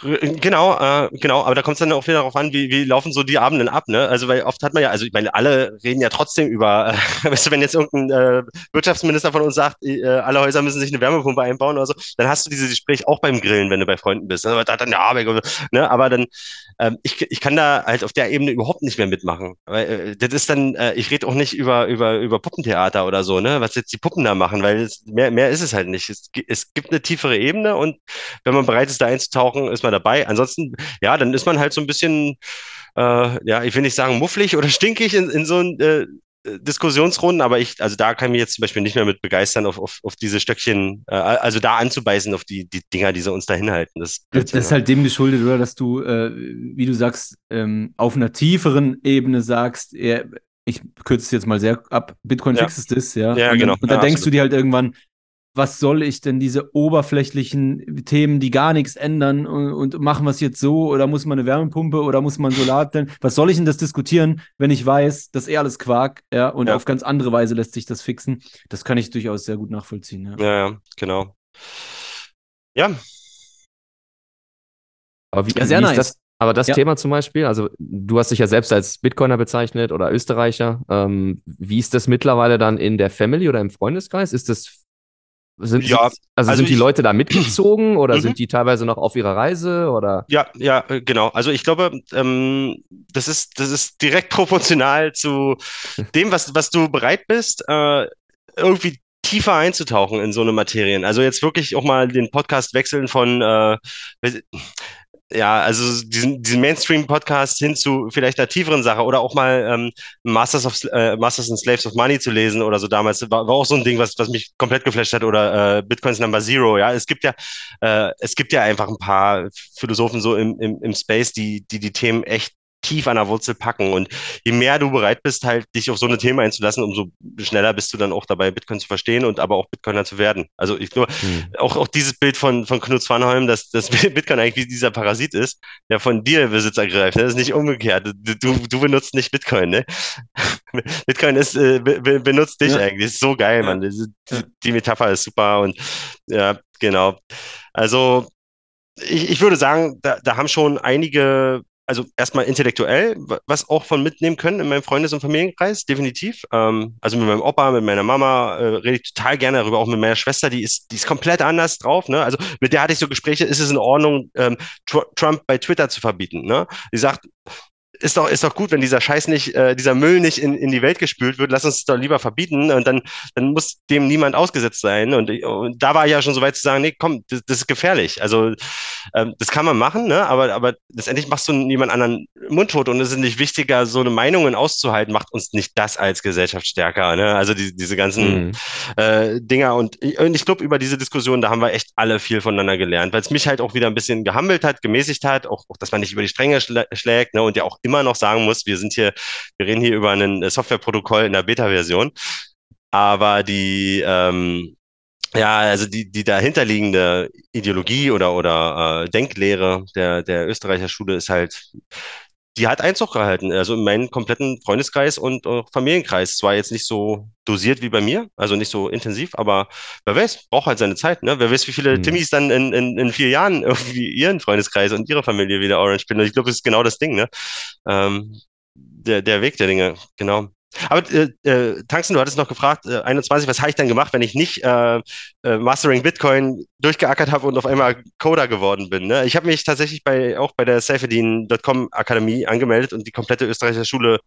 Genau, äh, genau, aber da kommt es dann auch wieder darauf an, wie, wie laufen so die Abenden ab, ne? Also, weil oft hat man ja, also ich meine, alle reden ja trotzdem über, äh, (laughs) weißt du, wenn jetzt irgendein äh, Wirtschaftsminister von uns sagt, äh, alle Häuser müssen sich eine Wärmepumpe einbauen oder so, dann hast du dieses Gespräch auch beim Grillen, wenn du bei Freunden bist. Ne? Hat dann ja ne? Aber dann, ähm, ich, ich kann da halt auf der Ebene überhaupt nicht mehr mitmachen. Weil äh, das ist dann, äh, ich rede auch nicht über, über, über Puppentheater oder so, ne? Was jetzt die Puppen da machen, weil es, mehr, mehr ist es halt nicht. Es, es gibt eine tiefere Ebene und wenn man bereit ist, da einzutauchen, ist man dabei. Ansonsten, ja, dann ist man halt so ein bisschen, äh, ja, ich will nicht sagen mufflig oder (laughs) stinkig in, in so einen äh, Diskussionsrunden, aber ich, also da kann ich mich jetzt zum Beispiel nicht mehr mit begeistern, auf, auf, auf diese Stöckchen, äh, also da anzubeißen, auf die, die Dinger, die sie uns da hinhalten. Das, Das, das ist halt dem geschuldet, oder, dass du, äh, wie du sagst, ähm, auf einer tieferen Ebene sagst, eher, ich kürze es jetzt mal sehr ab, Bitcoin Ja. fixes das, ja. Ja, genau. Und dann Ja, denkst absolut. du dir halt irgendwann, was soll ich denn diese oberflächlichen Themen, die gar nichts ändern und, und machen wir es jetzt so oder muss man eine Wärmepumpe oder muss man Solar stellen? Was soll ich denn das diskutieren, wenn ich weiß, das ist eh alles Quark, ja, und Ja. auf ganz andere Weise lässt sich das fixen? Das kann ich durchaus sehr gut nachvollziehen, ja. Ja, ja, genau. Ja, Aber wie, Ja, sehr wie nice. ist das? Aber das Ja. Thema zum Beispiel, also du hast dich ja selbst als Bitcoiner bezeichnet oder Österreicher. Ähm, wie ist das mittlerweile dann in der Family oder im Freundeskreis? Ist das, sind, Ja, sind, also, also sind die ich- Leute da (clears throat) mitgezogen oder Mhm. sind die teilweise noch auf ihrer Reise oder? Ja, ja, äh, genau. Also ich glaube, ähm, das ist, das ist direkt (laughs) proportional zu dem, was, was du bereit bist, äh, irgendwie tiefer einzutauchen in so eine Materien. Also jetzt wirklich auch mal den Podcast wechseln von, äh, ja, also diesen, diesen Mainstream-Podcast hin zu vielleicht einer tieferen Sache oder auch mal ähm, Masters of äh, Masters and Slaves of Money zu lesen oder so damals war, war auch so ein Ding, was, was mich komplett geflasht hat oder äh, Bitcoins Number Zero. Ja, es gibt ja äh, es gibt ja einfach ein paar Philosophen so im, im, im Space, die, die die Themen echt tief an der Wurzel packen. Und je mehr du bereit bist, halt dich auf so eine Themen einzulassen, umso schneller bist du dann auch dabei, Bitcoin zu verstehen und aber auch Bitcoiner zu werden. Also ich glaube, Hm. auch, auch dieses Bild von, von Knut Swanholm, dass, dass (laughs) Bitcoin eigentlich wie dieser Parasit ist, der von dir Besitz ergreift. ne? Das ist nicht umgekehrt. Du, du, du benutzt nicht Bitcoin, ne? (laughs) Bitcoin ist, äh, be, be- benutzt dich Ja. eigentlich. Das ist so geil, Ja. Ist, Ja. Die Metapher ist super und ja, genau. Also ich, ich würde sagen, da, da haben schon einige, also erstmal intellektuell, wa- was auch von mitnehmen können in meinem Freundes- und Familienkreis, definitiv. Ähm, also mit meinem Opa, mit meiner Mama äh, rede ich total gerne darüber, auch mit meiner Schwester, die ist, die ist komplett anders drauf. Ne? Also mit der hatte ich so Gespräche, ist es in Ordnung, ähm, Tr Trump bei Twitter zu verbieten? Ne? Die sagt, ist doch, ist doch gut, wenn dieser Scheiß nicht, äh, dieser Müll nicht in, in die Welt gespült wird, lass uns es doch lieber verbieten und dann, dann muss dem niemand ausgesetzt sein. Und, und da war ich ja schon so weit zu sagen, nee, komm, das, das ist gefährlich. Also ähm, das kann man machen, ne? aber, aber letztendlich machst du niemand anderen mundtot und es ist nicht wichtiger, so eine Meinungen auszuhalten, macht uns nicht das als Gesellschaft stärker. Ne? Also die, diese ganzen Mhm. äh, Dinger und, ich- und ich glaube, über diese Diskussion, da haben wir echt alle viel voneinander gelernt, weil es mich halt auch wieder ein bisschen gehammelt hat, gemäßigt hat, auch, auch dass man nicht über die Stränge schlä schlägt ne? und ja auch immer noch sagen muss, wir sind hier, wir reden hier über ein äh, Softwareprotokoll in der Beta-Version, aber die, ähm, ja, also die, die dahinterliegende Ideologie oder, oder äh, Denklehre der, der Österreicher Schule ist halt, die hat Einzug gehalten. Also in meinen kompletten Freundeskreis und auch Familienkreis. Zwar jetzt nicht so dosiert wie bei mir, also nicht so intensiv, aber wer weiß, braucht halt seine Zeit. Ne? Wer weiß, wie viele Mhm. Timmys dann in, in, in vier Jahren (laughs) irgendwie ihren Freundeskreis und ihre Familie wieder Orange spielen. Und ich glaube, das ist genau das Ding, ne? Ähm, der, der Weg der Dinge, genau. Aber äh, äh, Tangsten, du hattest noch gefragt, äh, 21, was habe ich dann gemacht, wenn ich nicht äh, äh, Mastering Bitcoin durchgeackert habe und auf einmal Coder geworden bin. Ne? Ich habe mich tatsächlich bei auch bei der Safedin.com Akademie angemeldet und die komplette österreichische Schule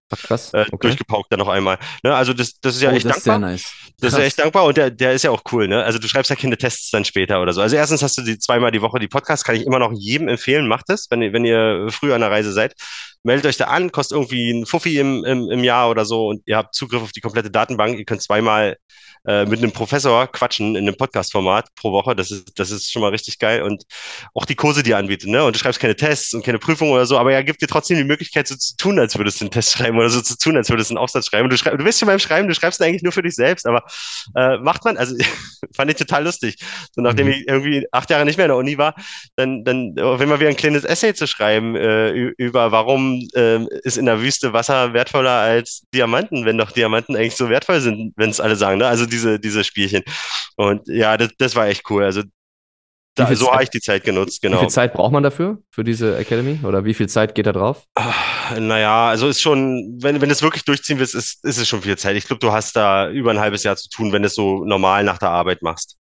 äh, Okay. durchgepaukt dann noch einmal. Ne? Also das, das ist ja oh, echt das ist sehr dankbar. nice. Das ist Krass. ja echt dankbar und der, der ist ja auch cool, ne? Also du schreibst ja keine Tests dann später oder so. Also erstens hast du die zweimal die Woche die Podcasts, kann ich immer noch jedem empfehlen, macht es, wenn ihr, wenn ihr früh an der Reise seid. Meldet euch da an, kostet irgendwie ein Fuffi im, im, im Jahr oder so und ihr habt Zugriff auf die komplette Datenbank. Ihr könnt zweimal äh, mit einem Professor quatschen in einem Podcast-Format pro Woche. Das ist, das ist schon mal richtig geil. Und auch die Kurse, die er anbietet, ne? Und du schreibst keine Tests und keine Prüfungen oder so, aber er gibt dir trotzdem die Möglichkeit, so zu tun, als würdest du einen Test schreiben oder so zu tun, als würdest du einen Aufsatz schreiben. Und du, schreib, du bist schon beim Schreiben, du schreibst eigentlich nur für dich selbst, aber äh, macht man, also (laughs) fand ich total lustig. So nachdem Mhm. ich irgendwie acht Jahre nicht mehr in der Uni war, dann, dann wenn mal wieder ein kleines Essay zu schreiben äh, über warum ähm, ist in der Wüste Wasser wertvoller als Diamanten, wenn doch Diamanten eigentlich so wertvoll sind, wenn es alle sagen, ne? Also diese, diese Spielchen. Und ja, das, das war echt cool. Also da, so habe ich die Zeit genutzt, Wie genau. viel Zeit braucht man dafür, für diese Academy? Oder wie viel Zeit geht da drauf? Ah, Naja, also ist schon, wenn, wenn du es wirklich durchziehen willst, ist, ist es schon viel Zeit. Ich glaube, du hast da über ein halbes Jahr zu tun, wenn du es so normal nach der Arbeit machst.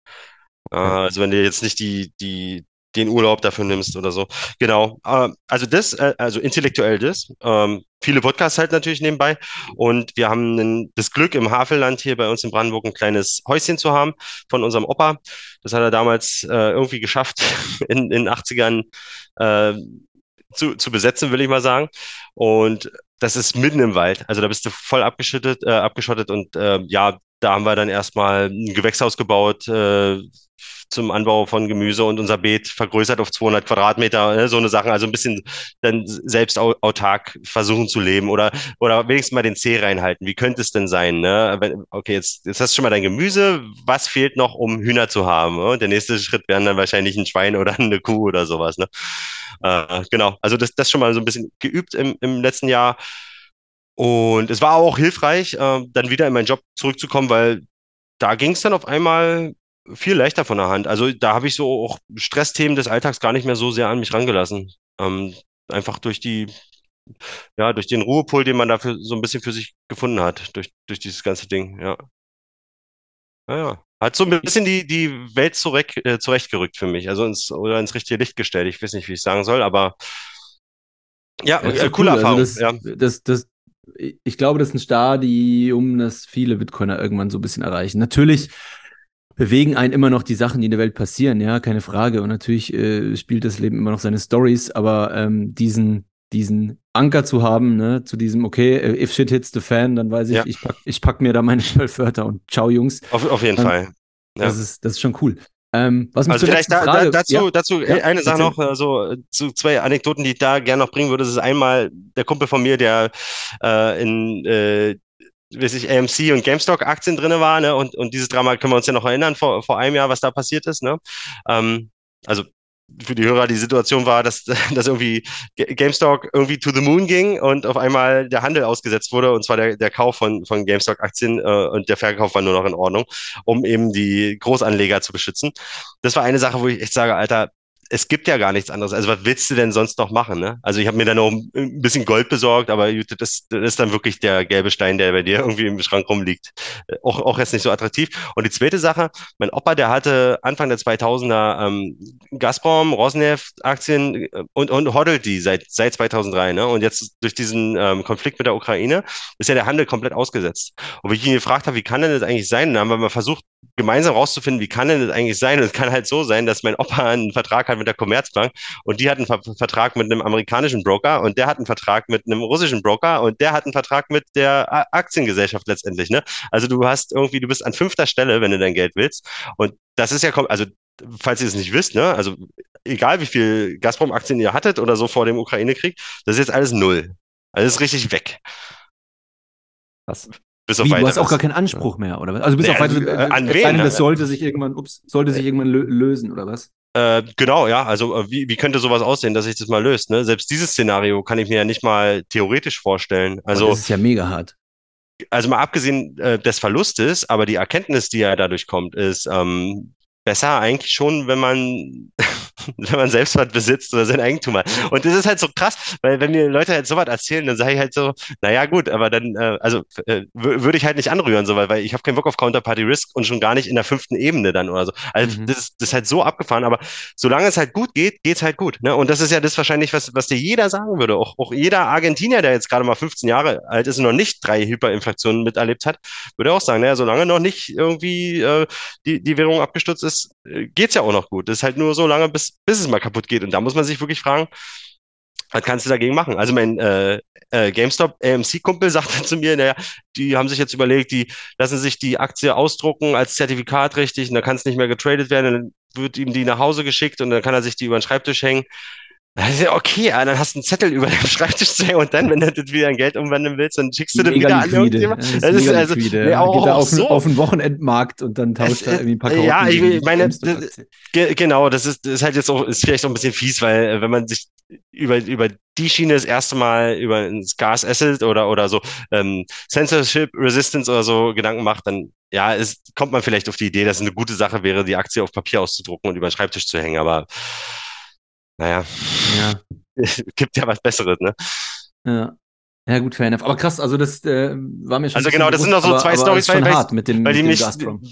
Äh, Also wenn du jetzt nicht die, die, den Urlaub dafür nimmst oder so. Genau. Äh, Also das, äh, also intellektuell das. Ähm, Viele Podcasts halt natürlich nebenbei. Und wir haben das Glück, im Havelland hier bei uns in Brandenburg ein kleines Häuschen zu haben von unserem Opa. Das hat er damals äh, irgendwie geschafft, (laughs) in den 80ern äh, zu, zu besetzen, will ich mal sagen. Und das ist mitten im Wald. Also da bist du voll abgeschüttet, äh, abgeschottet und äh, ja, da haben wir dann erstmal ein Gewächshaus gebaut äh, zum Anbau von Gemüse und unser Beet vergrößert auf 200 Quadratmeter, äh, so eine Sache. Also ein bisschen dann selbst au autark versuchen zu leben oder, oder wenigstens mal den Zeh reinhalten. Wie könnte es denn sein? Ne? Wenn, okay, jetzt, jetzt hast du schon mal dein Gemüse. Was fehlt noch, um Hühner zu haben? Ne? Der nächste Schritt wäre dann wahrscheinlich ein Schwein oder eine Kuh oder sowas. Ne? Äh, genau, also das, das schon mal so ein bisschen geübt im, im letzten Jahr. Und es war auch hilfreich, äh, dann wieder in meinen Job zurückzukommen, weil da ging es dann auf einmal viel leichter von der Hand. Also da habe ich so auch Stressthemen des Alltags gar nicht mehr so sehr an mich rangelassen. Ähm, einfach durch die, ja, durch den Ruhepol, den man dafür so ein bisschen für sich gefunden hat, durch, durch dieses ganze Ding, ja. Naja. Hat so ein bisschen die, die Welt zurecht, äh, zurechtgerückt für mich, also ins, oder ins richtige Licht gestellt. Ich weiß nicht, wie ich sagen soll, aber ja, Ja, äh, coole cool. Erfahrung. Also ja. das, das, das, ich glaube, das ist ein Stadium, das viele Bitcoiner irgendwann so ein bisschen erreichen. Natürlich bewegen einen immer noch die Sachen, die in der Welt passieren, ja, keine Frage. Und natürlich äh, spielt das Leben immer noch seine Stories, aber ähm, diesen, diesen Anker zu haben, ne, zu diesem, okay, äh, if shit hits the fan, dann weiß ich, Ja. ich, pack, ich pack mir da meine (laughs) zwölf Wörter und ciao, Jungs. Auf, auf jeden Ähm, Fall. Ja. Das, ist, das ist schon cool. Ähm, was mich Also vielleicht da, Frage, da, dazu, Ja, dazu erzähl. eine Sache noch, äh, so, äh, so zwei Anekdoten, die ich da gerne noch bringen würde. Das ist einmal, der Kumpel von mir, der äh, in äh, weiß ich, AMC und GameStop-Aktien drin war, ne? Und, und dieses Drama können wir uns ja noch erinnern, vor, vor einem Jahr, was da passiert ist, ne? Ähm, also für die Hörer, die Situation war, dass, (laughs) dass irgendwie Ga- GameStop irgendwie to the moon ging und auf einmal der Handel ausgesetzt wurde, und zwar der, der Kauf von, von GameStop-Aktien äh, und der Verkauf war nur noch in Ordnung, um eben die Großanleger zu beschützen. Das war eine Sache, wo ich echt sage, Alter, es gibt ja gar nichts anderes. Also was willst du denn sonst noch machen? Ne? Also ich habe mir dann noch ein bisschen Gold besorgt, aber das, das ist dann wirklich der gelbe Stein, der bei dir (laughs) irgendwie im Schrank rumliegt. Äh, Auch, auch jetzt nicht so attraktiv. Und die zweite Sache, mein Opa, der hatte Anfang der 2000er ähm, Gazprom, Rosneft-Aktien äh, und, und hodelt die seit, seit 2003. Ne? Und jetzt durch diesen ähm, Konflikt mit der Ukraine ist ja der Handel komplett ausgesetzt. Und wie ich ihn gefragt habe, wie kann denn das eigentlich sein? Dann haben wir mal versucht, gemeinsam rauszufinden, wie kann denn das eigentlich sein? Und es kann halt so sein, dass mein Opa einen Vertrag hat mit der Commerzbank und die hat einen Ver Vertrag mit einem amerikanischen Broker und der hat einen Vertrag mit einem russischen Broker und der hat einen Vertrag mit der Aktiengesellschaft letztendlich. Ne? Also du hast irgendwie, du bist an fünfter Stelle, wenn du dein Geld willst. Und das ist ja, also falls ihr es nicht wisst, ne, also egal wie viel Gazprom-Aktien ihr hattet oder so vor dem Ukraine-Krieg, das ist jetzt alles null. Ist richtig weg. Was? Bis auf Wie, du hast weiteres. auch gar keinen Anspruch mehr, oder was? Also bis Nee, auf weitere, äh, an wen? denn, das sollte sich irgendwann, ups, sollte sich irgendwann lö lösen, oder was? Äh, genau, ja. Also äh, wie, wie könnte sowas aussehen, dass sich das mal löst? Ne? Selbst dieses Szenario kann ich mir ja nicht mal theoretisch vorstellen. Also, Also, das ist ja mega hart. also mal abgesehen äh, des Verlustes, aber die Erkenntnis, die ja dadurch kommt, ist ähm, besser eigentlich schon, wenn man (laughs) wenn man selbst was besitzt oder sein Eigentum hat. Und das ist halt so krass, weil wenn mir Leute halt sowas erzählen, dann sage ich halt so, naja gut, aber dann, äh, also äh, wür- würde ich halt nicht anrühren, so, weil, weil ich habe keinen Bock auf Counterparty Risk und schon gar nicht in der fünften Ebene dann oder so. Also Mhm. das, ist, das ist halt so abgefahren, aber solange es halt gut geht, geht's halt gut. Ne? Und das ist ja das wahrscheinlich, was, was dir jeder sagen würde. Auch, auch jeder Argentinier, der jetzt gerade mal 15 Jahre alt ist und noch nicht drei Hyperinflationen miterlebt hat, würde auch sagen, naja, solange noch nicht irgendwie äh, die, die Währung abgestürzt ist, geht's ja auch noch gut. Das ist halt nur so lange, bis, bis es mal kaputt geht. Und da muss man sich wirklich fragen, was kannst du dagegen machen? Also mein äh, äh, GameStop AMC-Kumpel (laughs) sagte zu mir, naja, die haben sich jetzt überlegt, die lassen sich die Aktie ausdrucken als Zertifikat richtig und dann kann es nicht mehr getradet werden, dann wird ihm die nach Hause geschickt und dann kann er sich die über den Schreibtisch hängen. Da ist ja okay, ja, dann hast du einen Zettel über dem Schreibtisch zu hängen und dann, wenn du das wieder in Geld umwandeln willst, dann schickst du das wieder an irgendjemand. Das ist Das ist also- liquide. nee, auch- da auch auf, so. auf den Wochenendmarkt und dann tauscht Es, er irgendwie ein paar äh, ja, Karotten ich gegen die meine. Ge genau, das ist, das ist halt jetzt auch, ist vielleicht auch ein bisschen fies, weil äh, wenn man sich über, über die Schiene das erste Mal über ein Scarce Asset oder, oder so ähm, Censorship Resistance oder so Gedanken macht, dann ja, es kommt man vielleicht auf die Idee, dass es eine gute Sache wäre, die Aktie auf Papier auszudrucken und über den Schreibtisch zu hängen, aber naja, Ja. (laughs) gibt ja was Besseres, ne? Ja. Ja, gut, fair enough. Aber krass, also das äh, war mir schon. Also genau, das sind bewusst, doch so zwei Storys, weil- weil- hart mit dem, weil die dem mich,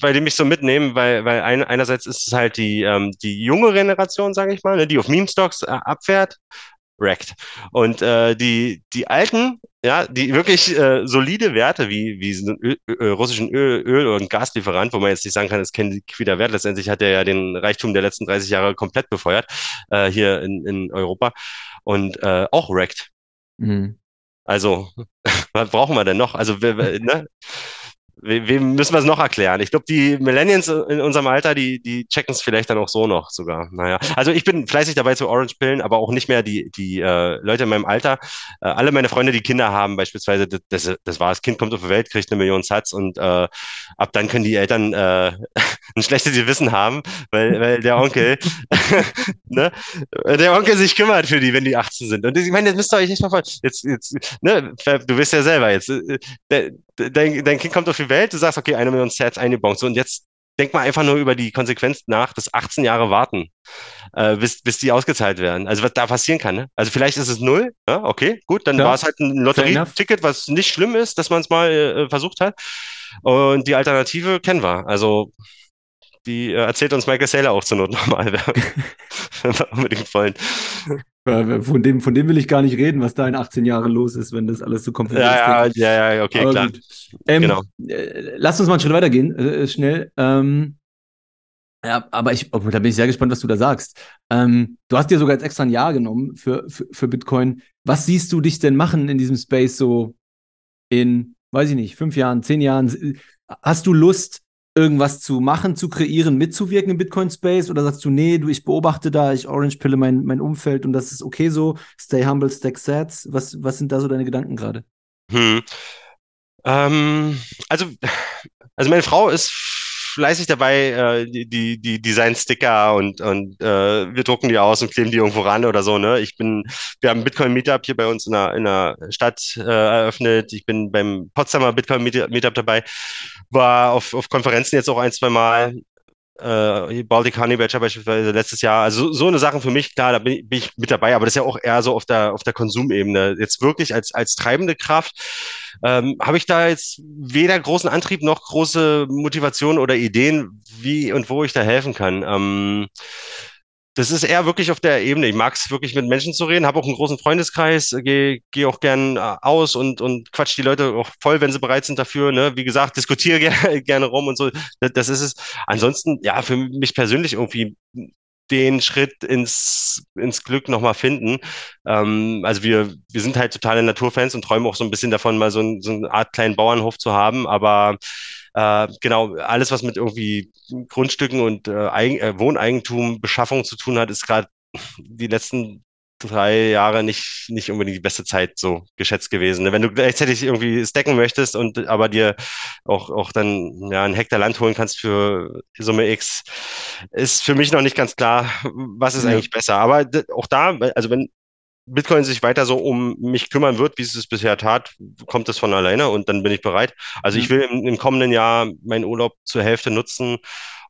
weil die mich so mitnehmen, weil, weil ein, einerseits ist es halt die, ähm, die junge Generation, sage ich mal, ne, die auf Meme-Stocks äh, abfährt, wrecked. Und äh, die, die alten, ja, die wirklich äh, solide Werte, wie, wie so einen russischen Öl, Öl- und Gaslieferant, wo man jetzt nicht sagen kann, es ist kein liquider Wert, letztendlich hat er ja den Reichtum der letzten 30 Jahre komplett befeuert, äh, hier in, in Europa und äh, auch wrecked. Mhm. Also, (laughs) was brauchen wir denn noch? Also, wir, (laughs) ne? We- Wem müssen wir es noch erklären? Ich glaube, die Millennials in unserem Alter, die, die checken es vielleicht dann auch so noch sogar. Naja, also ich bin fleißig dabei zu Orange-Pillen, aber auch nicht mehr die, die äh, Leute in meinem Alter. Äh, alle meine Freunde, die Kinder haben, beispielsweise, das, das, war, das Kind kommt auf die Welt, kriegt eine Million Satz und äh, ab dann können die Eltern äh, (laughs) ein schlechtes Gewissen haben, weil, weil der Onkel, (laughs) ne, der Onkel sich kümmert für die, wenn die 18 sind. Und ich meine, das müsst ihr euch nicht mal. Jetzt, jetzt, ne, du bist ja selber jetzt. äh, de- de- Dein, dein Kind kommt auf die Welt, du sagst, okay, eine Million Sets, eine Bonk. So, und jetzt denk mal einfach nur über die Konsequenz nach, dass 18 Jahre warten, äh, bis, bis die ausgezahlt werden. Also was da passieren kann. Ne? Also vielleicht ist es null, ja, okay, gut, dann Ja, war es halt ein. Lotterieticket, was nicht schlimm ist, dass man es mal äh, versucht hat. Und die Alternative kennen wir. Also die äh, erzählt uns Michael Saylor auch zur Not nochmal, (laughs) (laughs) wenn wir unbedingt wollen. Äh, Von dem, von dem will ich gar nicht reden, was da in 18 Jahren los ist, wenn das alles so komplex Ja, ist. ja, ja, ja, okay, Aber klar. Ähm, Genau. äh, Lass uns mal einen Schritt weitergehen, äh, schnell. Ähm, ja, aber ich, da bin ich sehr gespannt, was du da sagst. Ähm, du hast dir sogar jetzt extra ein Jahr genommen für, für, für Bitcoin. Was siehst du dich denn machen in diesem Space so in, weiß ich nicht, fünf Jahren, zehn Jahren? Hast du Lust, irgendwas zu machen, zu kreieren, mitzuwirken im Bitcoin-Space? Oder sagst du, nee, du, ich beobachte da, ich orange-pille mein, mein Umfeld und das ist okay so, stay humble, stack sats? Was, was sind da so deine Gedanken gerade? Hm. Ähm, also, also meine Frau ist fleißig dabei, äh, die, die, Design-Sticker und, und äh, wir drucken die aus und kleben die irgendwo ran oder so. Ne? Ich bin, wir haben Bitcoin-Meetup hier bei uns in der, in der Stadt äh, eröffnet. Ich bin beim Potsdamer Bitcoin-Meetup dabei, war auf, auf Konferenzen jetzt auch ein, zwei Mal äh, Baltic Honey Badger beispielsweise letztes Jahr. Also so eine Sache für mich, klar, da bin ich, bin ich, mit dabei, aber das ist ja auch eher so auf der, auf der Konsumebene. Jetzt wirklich als, als treibende Kraft ähm, habe ich da jetzt weder großen Antrieb noch große Motivation oder Ideen, wie und wo ich da helfen kann. Ähm, das ist eher wirklich auf der Ebene. Ich mag es wirklich mit Menschen zu reden, habe auch einen großen Freundeskreis, gehe geh auch gern äh, aus und, und quatsch die Leute auch voll, wenn sie bereit sind dafür. Ne? Wie gesagt, diskutiere (laughs) gerne, gerne rum und so. Das, das ist es. Ansonsten, ja, für mich persönlich irgendwie den Schritt ins, ins Glück nochmal finden. Ähm, also wir, wir sind halt totale Naturfans und träumen auch so ein bisschen davon, mal so, ein, so eine Art kleinen Bauernhof zu haben. Aber äh, genau, alles, was mit irgendwie Grundstücken und äh, Eigen, äh, Wohneigentum, Beschaffung zu tun hat, ist gerade die letzten drei Jahre nicht, nicht unbedingt die beste Zeit so geschätzt gewesen. Ne? Wenn du gleichzeitig irgendwie stacken möchtest und aber dir auch, auch dann ja, einen Hektar Land holen kannst für Summe X, ist für mich noch nicht ganz klar, was ist ja. eigentlich besser. Aber auch da, also wenn Bitcoin sich weiter so um mich kümmern wird, wie es es bisher tat, kommt es von alleine und dann bin ich bereit. Also ich will im, im kommenden Jahr meinen Urlaub zur Hälfte nutzen,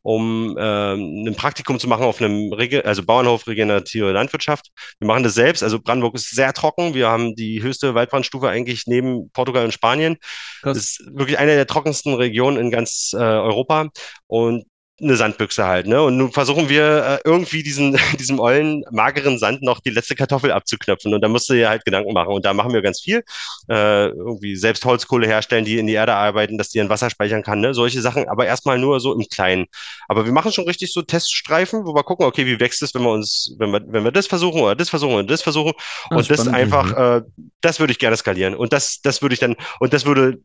um äh, ein Praktikum zu machen auf einem Rege also Bauernhof regenerative Landwirtschaft. Wir machen das selbst. Also Brandenburg ist sehr trocken. Wir haben die höchste Waldbrandstufe eigentlich neben Portugal und Spanien. Krass. Das ist wirklich eine der trockensten Regionen in ganz äh, Europa. Und eine Sandbüchse halt, ne? Und nun versuchen wir äh, irgendwie diesen, (laughs) diesem ollen, mageren Sand noch die letzte Kartoffel abzuknöpfen. Und da musst du dir halt Gedanken machen. Und da machen wir ganz viel. Äh, irgendwie selbst Holzkohle herstellen, die in die Erde arbeiten, dass die ein Wasser speichern kann, ne? Solche Sachen, aber erstmal nur so im Kleinen. Aber wir machen schon richtig so Teststreifen, wo wir gucken, okay, wie wächst es, wenn wir uns, wenn wir, wenn wir das versuchen oder das versuchen und das versuchen. Ah, und das einfach, äh, das würde ich gerne skalieren. Und das, das würde ich dann, und das würde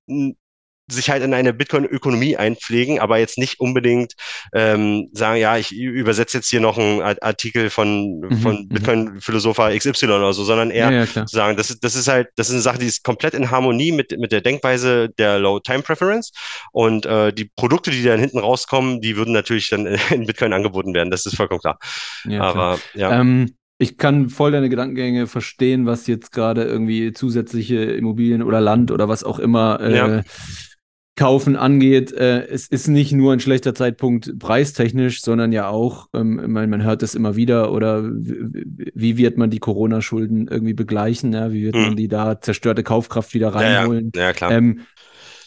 sich halt in eine Bitcoin-Ökonomie einpflegen, aber jetzt nicht unbedingt ähm, sagen, ja, ich übersetze jetzt hier noch einen Artikel von, mhm, von mhm. Bitcoin-Philosopher XY oder so, sondern eher ja, ja, sagen, das ist, das ist halt, das ist eine Sache, die ist komplett in Harmonie mit, mit der Denkweise der Low-Time-Preference und äh, die Produkte, die dann hinten rauskommen, die würden natürlich dann (laughs) in Bitcoin angeboten werden, das ist vollkommen klar. Ja, aber, klar. ja. Ähm, ich kann voll deine Gedankengänge verstehen, was jetzt gerade irgendwie zusätzliche Immobilien oder Land oder was auch immer äh, ja. Kaufen angeht, äh, es ist nicht nur ein schlechter Zeitpunkt preistechnisch, sondern ja auch, ähm, ich meine, man hört es immer wieder, oder wie wird man die Corona-Schulden irgendwie begleichen? Ja? Wie wird hm. man die da zerstörte Kaufkraft wieder reinholen? Ja, ja. ja klar. Ähm,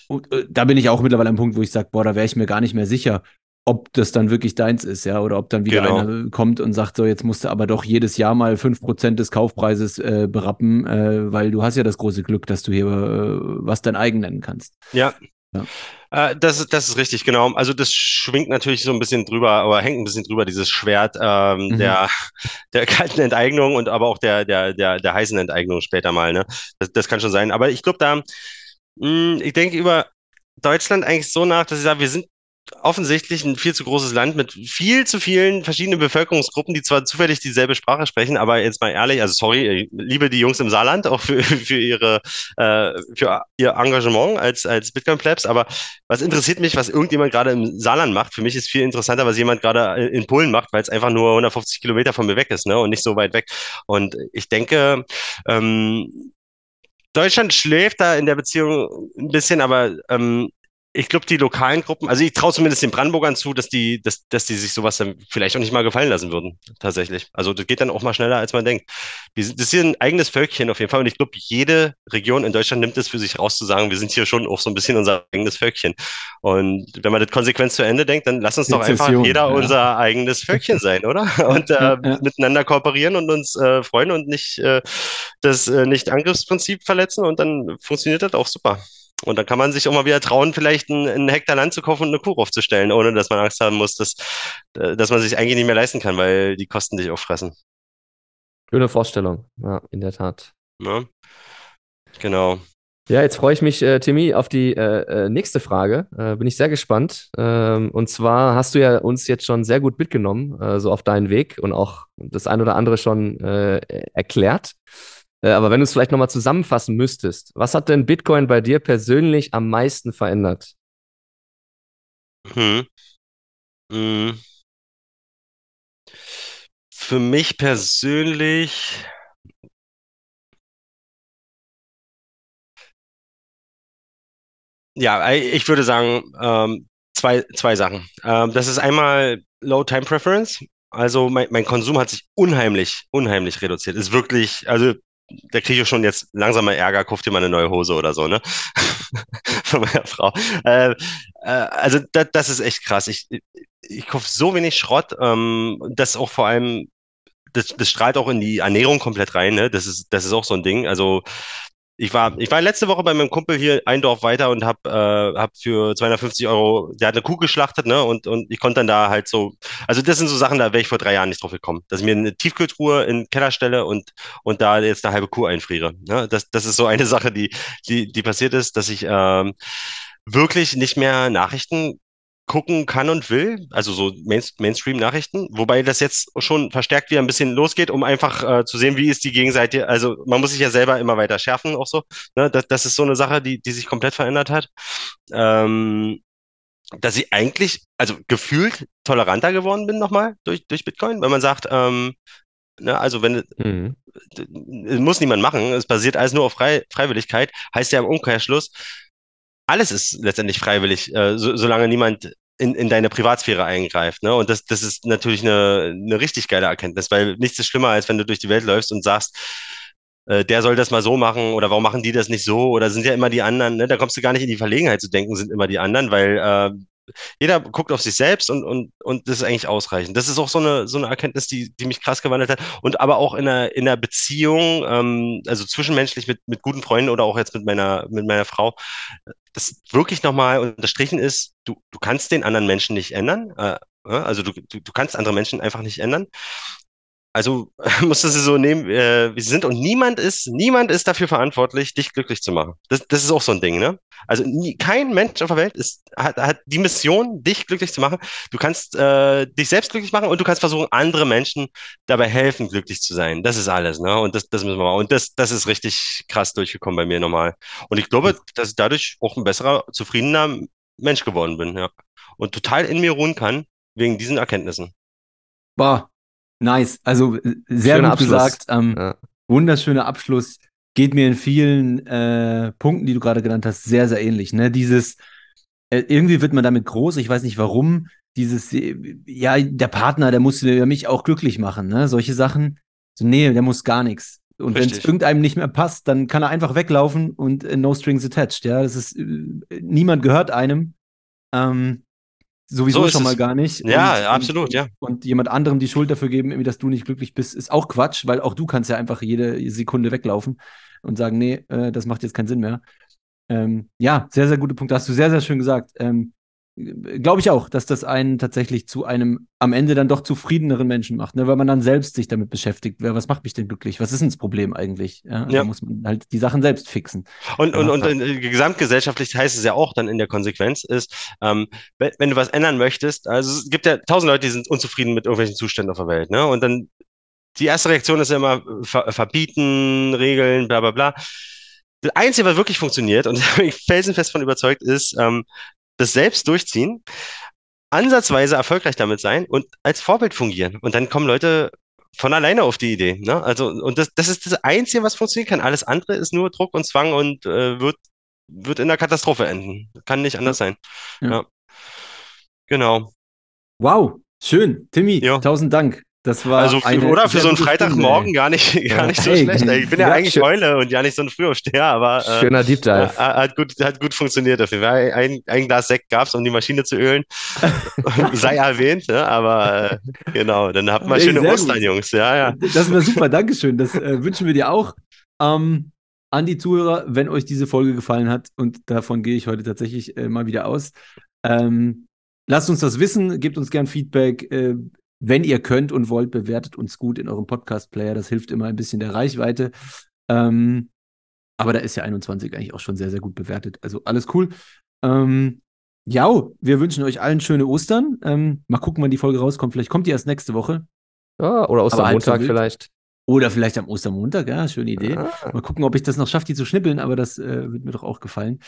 und, äh, da bin ich auch mittlerweile am Punkt, wo ich sage, boah, da wäre ich mir gar nicht mehr sicher, ob das dann wirklich deins ist, ja, oder ob dann wieder genau. einer kommt und sagt, so, jetzt musst du aber doch jedes Jahr mal 5% des Kaufpreises äh, berappen, äh, weil du hast ja das große Glück, dass du hier äh, was dein eigen nennen kannst. Ja, ja. Äh, das, das ist richtig, genau. Also das schwingt natürlich so ein bisschen drüber, aber hängt ein bisschen drüber, dieses Schwert ähm, mhm. der, (laughs) der kalten Enteignung und aber auch der, der, der, der heißen Enteignung später mal. Ne? Das, das kann schon sein. Aber ich glaube da, mh, hm, ich denke über Deutschland eigentlich so nach, dass ich sage, wir sind offensichtlich ein viel zu großes Land mit viel zu vielen verschiedenen Bevölkerungsgruppen, die zwar zufällig dieselbe Sprache sprechen, aber jetzt mal ehrlich, also sorry, liebe die Jungs im Saarland auch für, (laughs) für ihre äh, für ihr Engagement als als Bitcoin Plebs, aber was interessiert mich, was irgendjemand gerade im Saarland macht? Für mich ist viel interessanter, was jemand gerade in Polen macht, weil es einfach nur 150 Kilometer von mir weg ist, ne, und nicht so weit weg. Und ich denke, ähm, Deutschland schläft da in der Beziehung ein bisschen, aber ähm, ich glaube, die lokalen Gruppen, also ich traue zumindest den Brandenburgern zu, dass die, dass, dass die sich sowas dann vielleicht auch nicht mal gefallen lassen würden, tatsächlich. Also das geht dann auch mal schneller, als man denkt. Wir sind, das ist hier ein eigenes Völkchen auf jeden Fall und ich glaube, jede Region in Deutschland nimmt es für sich raus zu sagen, wir sind hier schon auch so ein bisschen unser eigenes Völkchen. Und wenn man das konsequent zu Ende denkt, dann lass uns doch einfach jeder ja. unser eigenes Völkchen sein, oder? (laughs) Und äh, ja, ja. miteinander kooperieren und uns äh, freuen und nicht äh, das äh, Nicht-Angriffsprinzip verletzen und dann funktioniert das auch super. Und dann kann man sich auch mal wieder trauen, vielleicht einen, einen Hektar Land zu kaufen und eine Kuh aufzustellen, ohne dass man Angst haben muss, dass, äh, dass man sich eigentlich nicht mehr leisten kann, weil die Kosten dich auffressen. Schöne Vorstellung, ja, in der Tat. Ja, genau. Ja, jetzt freue ich mich, äh, Timmy, auf die äh, äh, nächste Frage. Äh, bin ich sehr gespannt. Ähm, und zwar hast du ja uns jetzt schon sehr gut mitgenommen, äh, so auf deinen Weg und auch das ein oder andere schon äh, erklärt. Äh, aber wenn du es vielleicht nochmal zusammenfassen müsstest, was hat denn Bitcoin bei dir persönlich am meisten verändert? Hm. Hm. Für mich persönlich, ja, ich würde sagen, ähm, zwei, zwei Sachen. Ähm, das ist einmal Low Time Preference. Also mein, mein Konsum hat sich unheimlich, unheimlich reduziert. Ist wirklich, also da kriege ich schon jetzt langsam mal Ärger, kauf dir mal eine neue Hose oder so, ne? (laughs) Von meiner Frau. Äh, äh, also da, das ist echt krass. Ich, ich kaufe so wenig Schrott, ähm, das auch vor allem, das, das strahlt auch in die Ernährung komplett rein, ne? Das ist, das ist auch so ein Ding. Also ich war, ich war letzte Woche bei meinem Kumpel hier ein Dorf weiter und habe äh, hab für 250 Euro, der hat eine Kuh geschlachtet, ne? Und, und ich konnte dann da halt so, also das sind so Sachen, da wäre ich vor drei Jahren nicht drauf gekommen, dass ich mir eine Tiefkühltruhe in den Keller stelle und, und da jetzt eine halbe Kuh einfriere. Ne? Das, das ist so eine (laughs) Sache, die, die, die passiert ist, dass ich ähm, wirklich nicht mehr Nachrichten gucken kann und will, also so Main Mainstream-Nachrichten, wobei das jetzt schon verstärkt wieder ein bisschen losgeht, um einfach äh, zu sehen, wie ist die Gegenseite, also man muss sich ja selber immer weiter schärfen, auch so. Ne? Das, das ist so eine Sache, die, die sich komplett verändert hat. Ähm, dass ich eigentlich, also gefühlt toleranter geworden bin nochmal durch, durch Bitcoin, weil man sagt, ähm, ne, also wenn, mhm. muss niemand machen, es basiert alles nur auf Frei, Freiwilligkeit, heißt ja im Umkehrschluss, alles ist letztendlich freiwillig, äh, so, solange niemand in, in deine Privatsphäre eingreift. Ne? Und das, das ist natürlich eine, eine richtig geile Erkenntnis, weil nichts ist schlimmer, als wenn du durch die Welt läufst und sagst, äh, der soll das mal so machen oder warum machen die das nicht so oder sind ja immer die anderen, ne? da kommst du gar nicht in die Verlegenheit zu denken, sind immer die anderen, weil äh, jeder guckt auf sich selbst und, und, und das ist eigentlich ausreichend. Das ist auch so eine, so eine Erkenntnis, die, die mich krass gewandelt hat. Und aber auch in einer, in einer Beziehung, ähm, also zwischenmenschlich mit, mit guten Freunden oder auch jetzt mit meiner, mit meiner Frau, das wirklich nochmal unterstrichen ist, du, du kannst den anderen Menschen nicht ändern. Äh, also du, du, du kannst andere Menschen einfach nicht ändern. Also (laughs) musst du sie so nehmen, äh, wie sie sind. Und niemand ist, niemand ist dafür verantwortlich, dich glücklich zu machen. Das, das ist auch so ein Ding, ne? Also nie, kein Mensch auf der Welt ist, hat, hat die Mission, dich glücklich zu machen. Du kannst äh, dich selbst glücklich machen und du kannst versuchen, andere Menschen dabei helfen, glücklich zu sein. Das ist alles, ne? Und das, das müssen wir mal. Und das, das ist richtig krass durchgekommen bei mir nochmal. Und ich glaube, dass ich dadurch auch ein besserer, zufriedener Mensch geworden bin, ja. Und total in mir ruhen kann, wegen diesen Erkenntnissen. Boah, nice. Also äh, sehr Schöner gut Abschluss. gesagt. Ähm, Ja. Wunderschöner Abschluss. Geht mir in vielen äh, Punkten, die du gerade genannt hast, sehr, sehr ähnlich. Ne? Dieses, äh, irgendwie wird man damit groß, ich weiß nicht warum, dieses, äh, ja, der Partner, der muss mich auch glücklich machen, ne? Solche Sachen. So, nee, der muss gar nichts. Und wenn es irgendeinem nicht mehr passt, dann kann er einfach weglaufen und äh, no strings attached, ja. Das ist, äh, niemand gehört einem. Ähm, sowieso So schon mal es. gar nicht. Ja, Und- absolut, und, ja. Und jemand anderem die Schuld dafür geben, dass du nicht glücklich bist, ist auch Quatsch, weil auch du kannst ja einfach jede Sekunde weglaufen und sagen, nee, äh, das macht jetzt keinen Sinn mehr. Ähm, ja, sehr, sehr gute Punkte. Hast du sehr, sehr schön gesagt. Ähm, Glaube ich auch, dass das einen tatsächlich zu einem am Ende dann doch zufriedeneren Menschen macht, ne? weil man dann selbst sich damit beschäftigt. Wer, was macht mich denn glücklich? Was ist denn das Problem eigentlich? Ja, Ja. Da muss man halt die Sachen selbst fixen. Und, und, Ja. und äh, gesamtgesellschaftlich heißt es ja auch dann in der Konsequenz ist, ähm, wenn, du was ändern möchtest, also es gibt ja tausend Leute, die sind unzufrieden mit irgendwelchen Zuständen auf der Welt, ne? Und dann die erste Reaktion ist ja immer äh, ver verbieten, Regeln, bla bla bla. Das Einzige, was wirklich funktioniert, und (laughs) da bin ich felsenfest von überzeugt, ist ähm, das selbst durchziehen, ansatzweise erfolgreich damit sein und als Vorbild fungieren. Und dann kommen Leute von alleine auf die Idee. Ne? Also, und das, das ist das Einzige, was funktionieren kann. Alles andere ist nur Druck und Zwang und äh, wird, wird in der Katastrophe enden. Kann nicht anders sein. Ja. Ja. Genau. Wow, schön. Timmy, Ja. tausend Dank. Das war Also eine oder für so einen Freitagmorgen Stunde, gar nicht, (laughs) gar nicht so Ey, schlecht. Ich bin ja ja, eigentlich schön. Eule und ja nicht so ein Frühaufsteher, aber äh, Schöner Deep Dive. hat, gut, hat gut funktioniert Fall. Ein, ein Glas Sekt gab's, um die Maschine zu ölen. (laughs) Sei erwähnt, ne? aber äh, genau, dann habt mal schöne Ostern, gut. Jungs. Ja, ja. Das wäre super, Dankeschön. Das äh, wünschen wir dir auch. Ähm, an die Zuhörer, wenn euch diese Folge gefallen hat, und davon gehe ich heute tatsächlich äh, mal wieder aus, ähm, lasst uns das wissen, gebt uns gern Feedback. Äh, wenn ihr könnt und wollt, bewertet uns gut in eurem Podcast-Player. Das hilft immer ein bisschen der Reichweite. Ähm, Aber da ist ja 21 eigentlich auch schon sehr, sehr gut bewertet. Also alles cool. Ähm, ja, wir wünschen euch allen schöne Ostern. Ähm, mal gucken, wann die Folge rauskommt. Vielleicht kommt die erst nächste Woche. Ja, oder Ostermontag vielleicht. Oder vielleicht am Ostermontag, ja, schöne Idee. Ah. Mal gucken, ob ich das noch schaffe, die zu schnippeln, aber das äh, wird mir doch auch gefallen.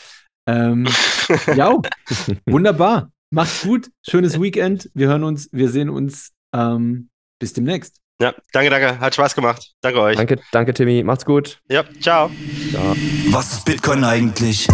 Ähm, (laughs) ja, (laughs) wunderbar. Macht's gut. Schönes Weekend. Wir hören uns, wir sehen uns. Ähm, bis demnächst. Ja, danke, danke. Hat Spaß gemacht. Danke euch. Danke, danke, Timmy. Macht's gut. Ja, ciao. Ciao. Was ist Bitcoin eigentlich?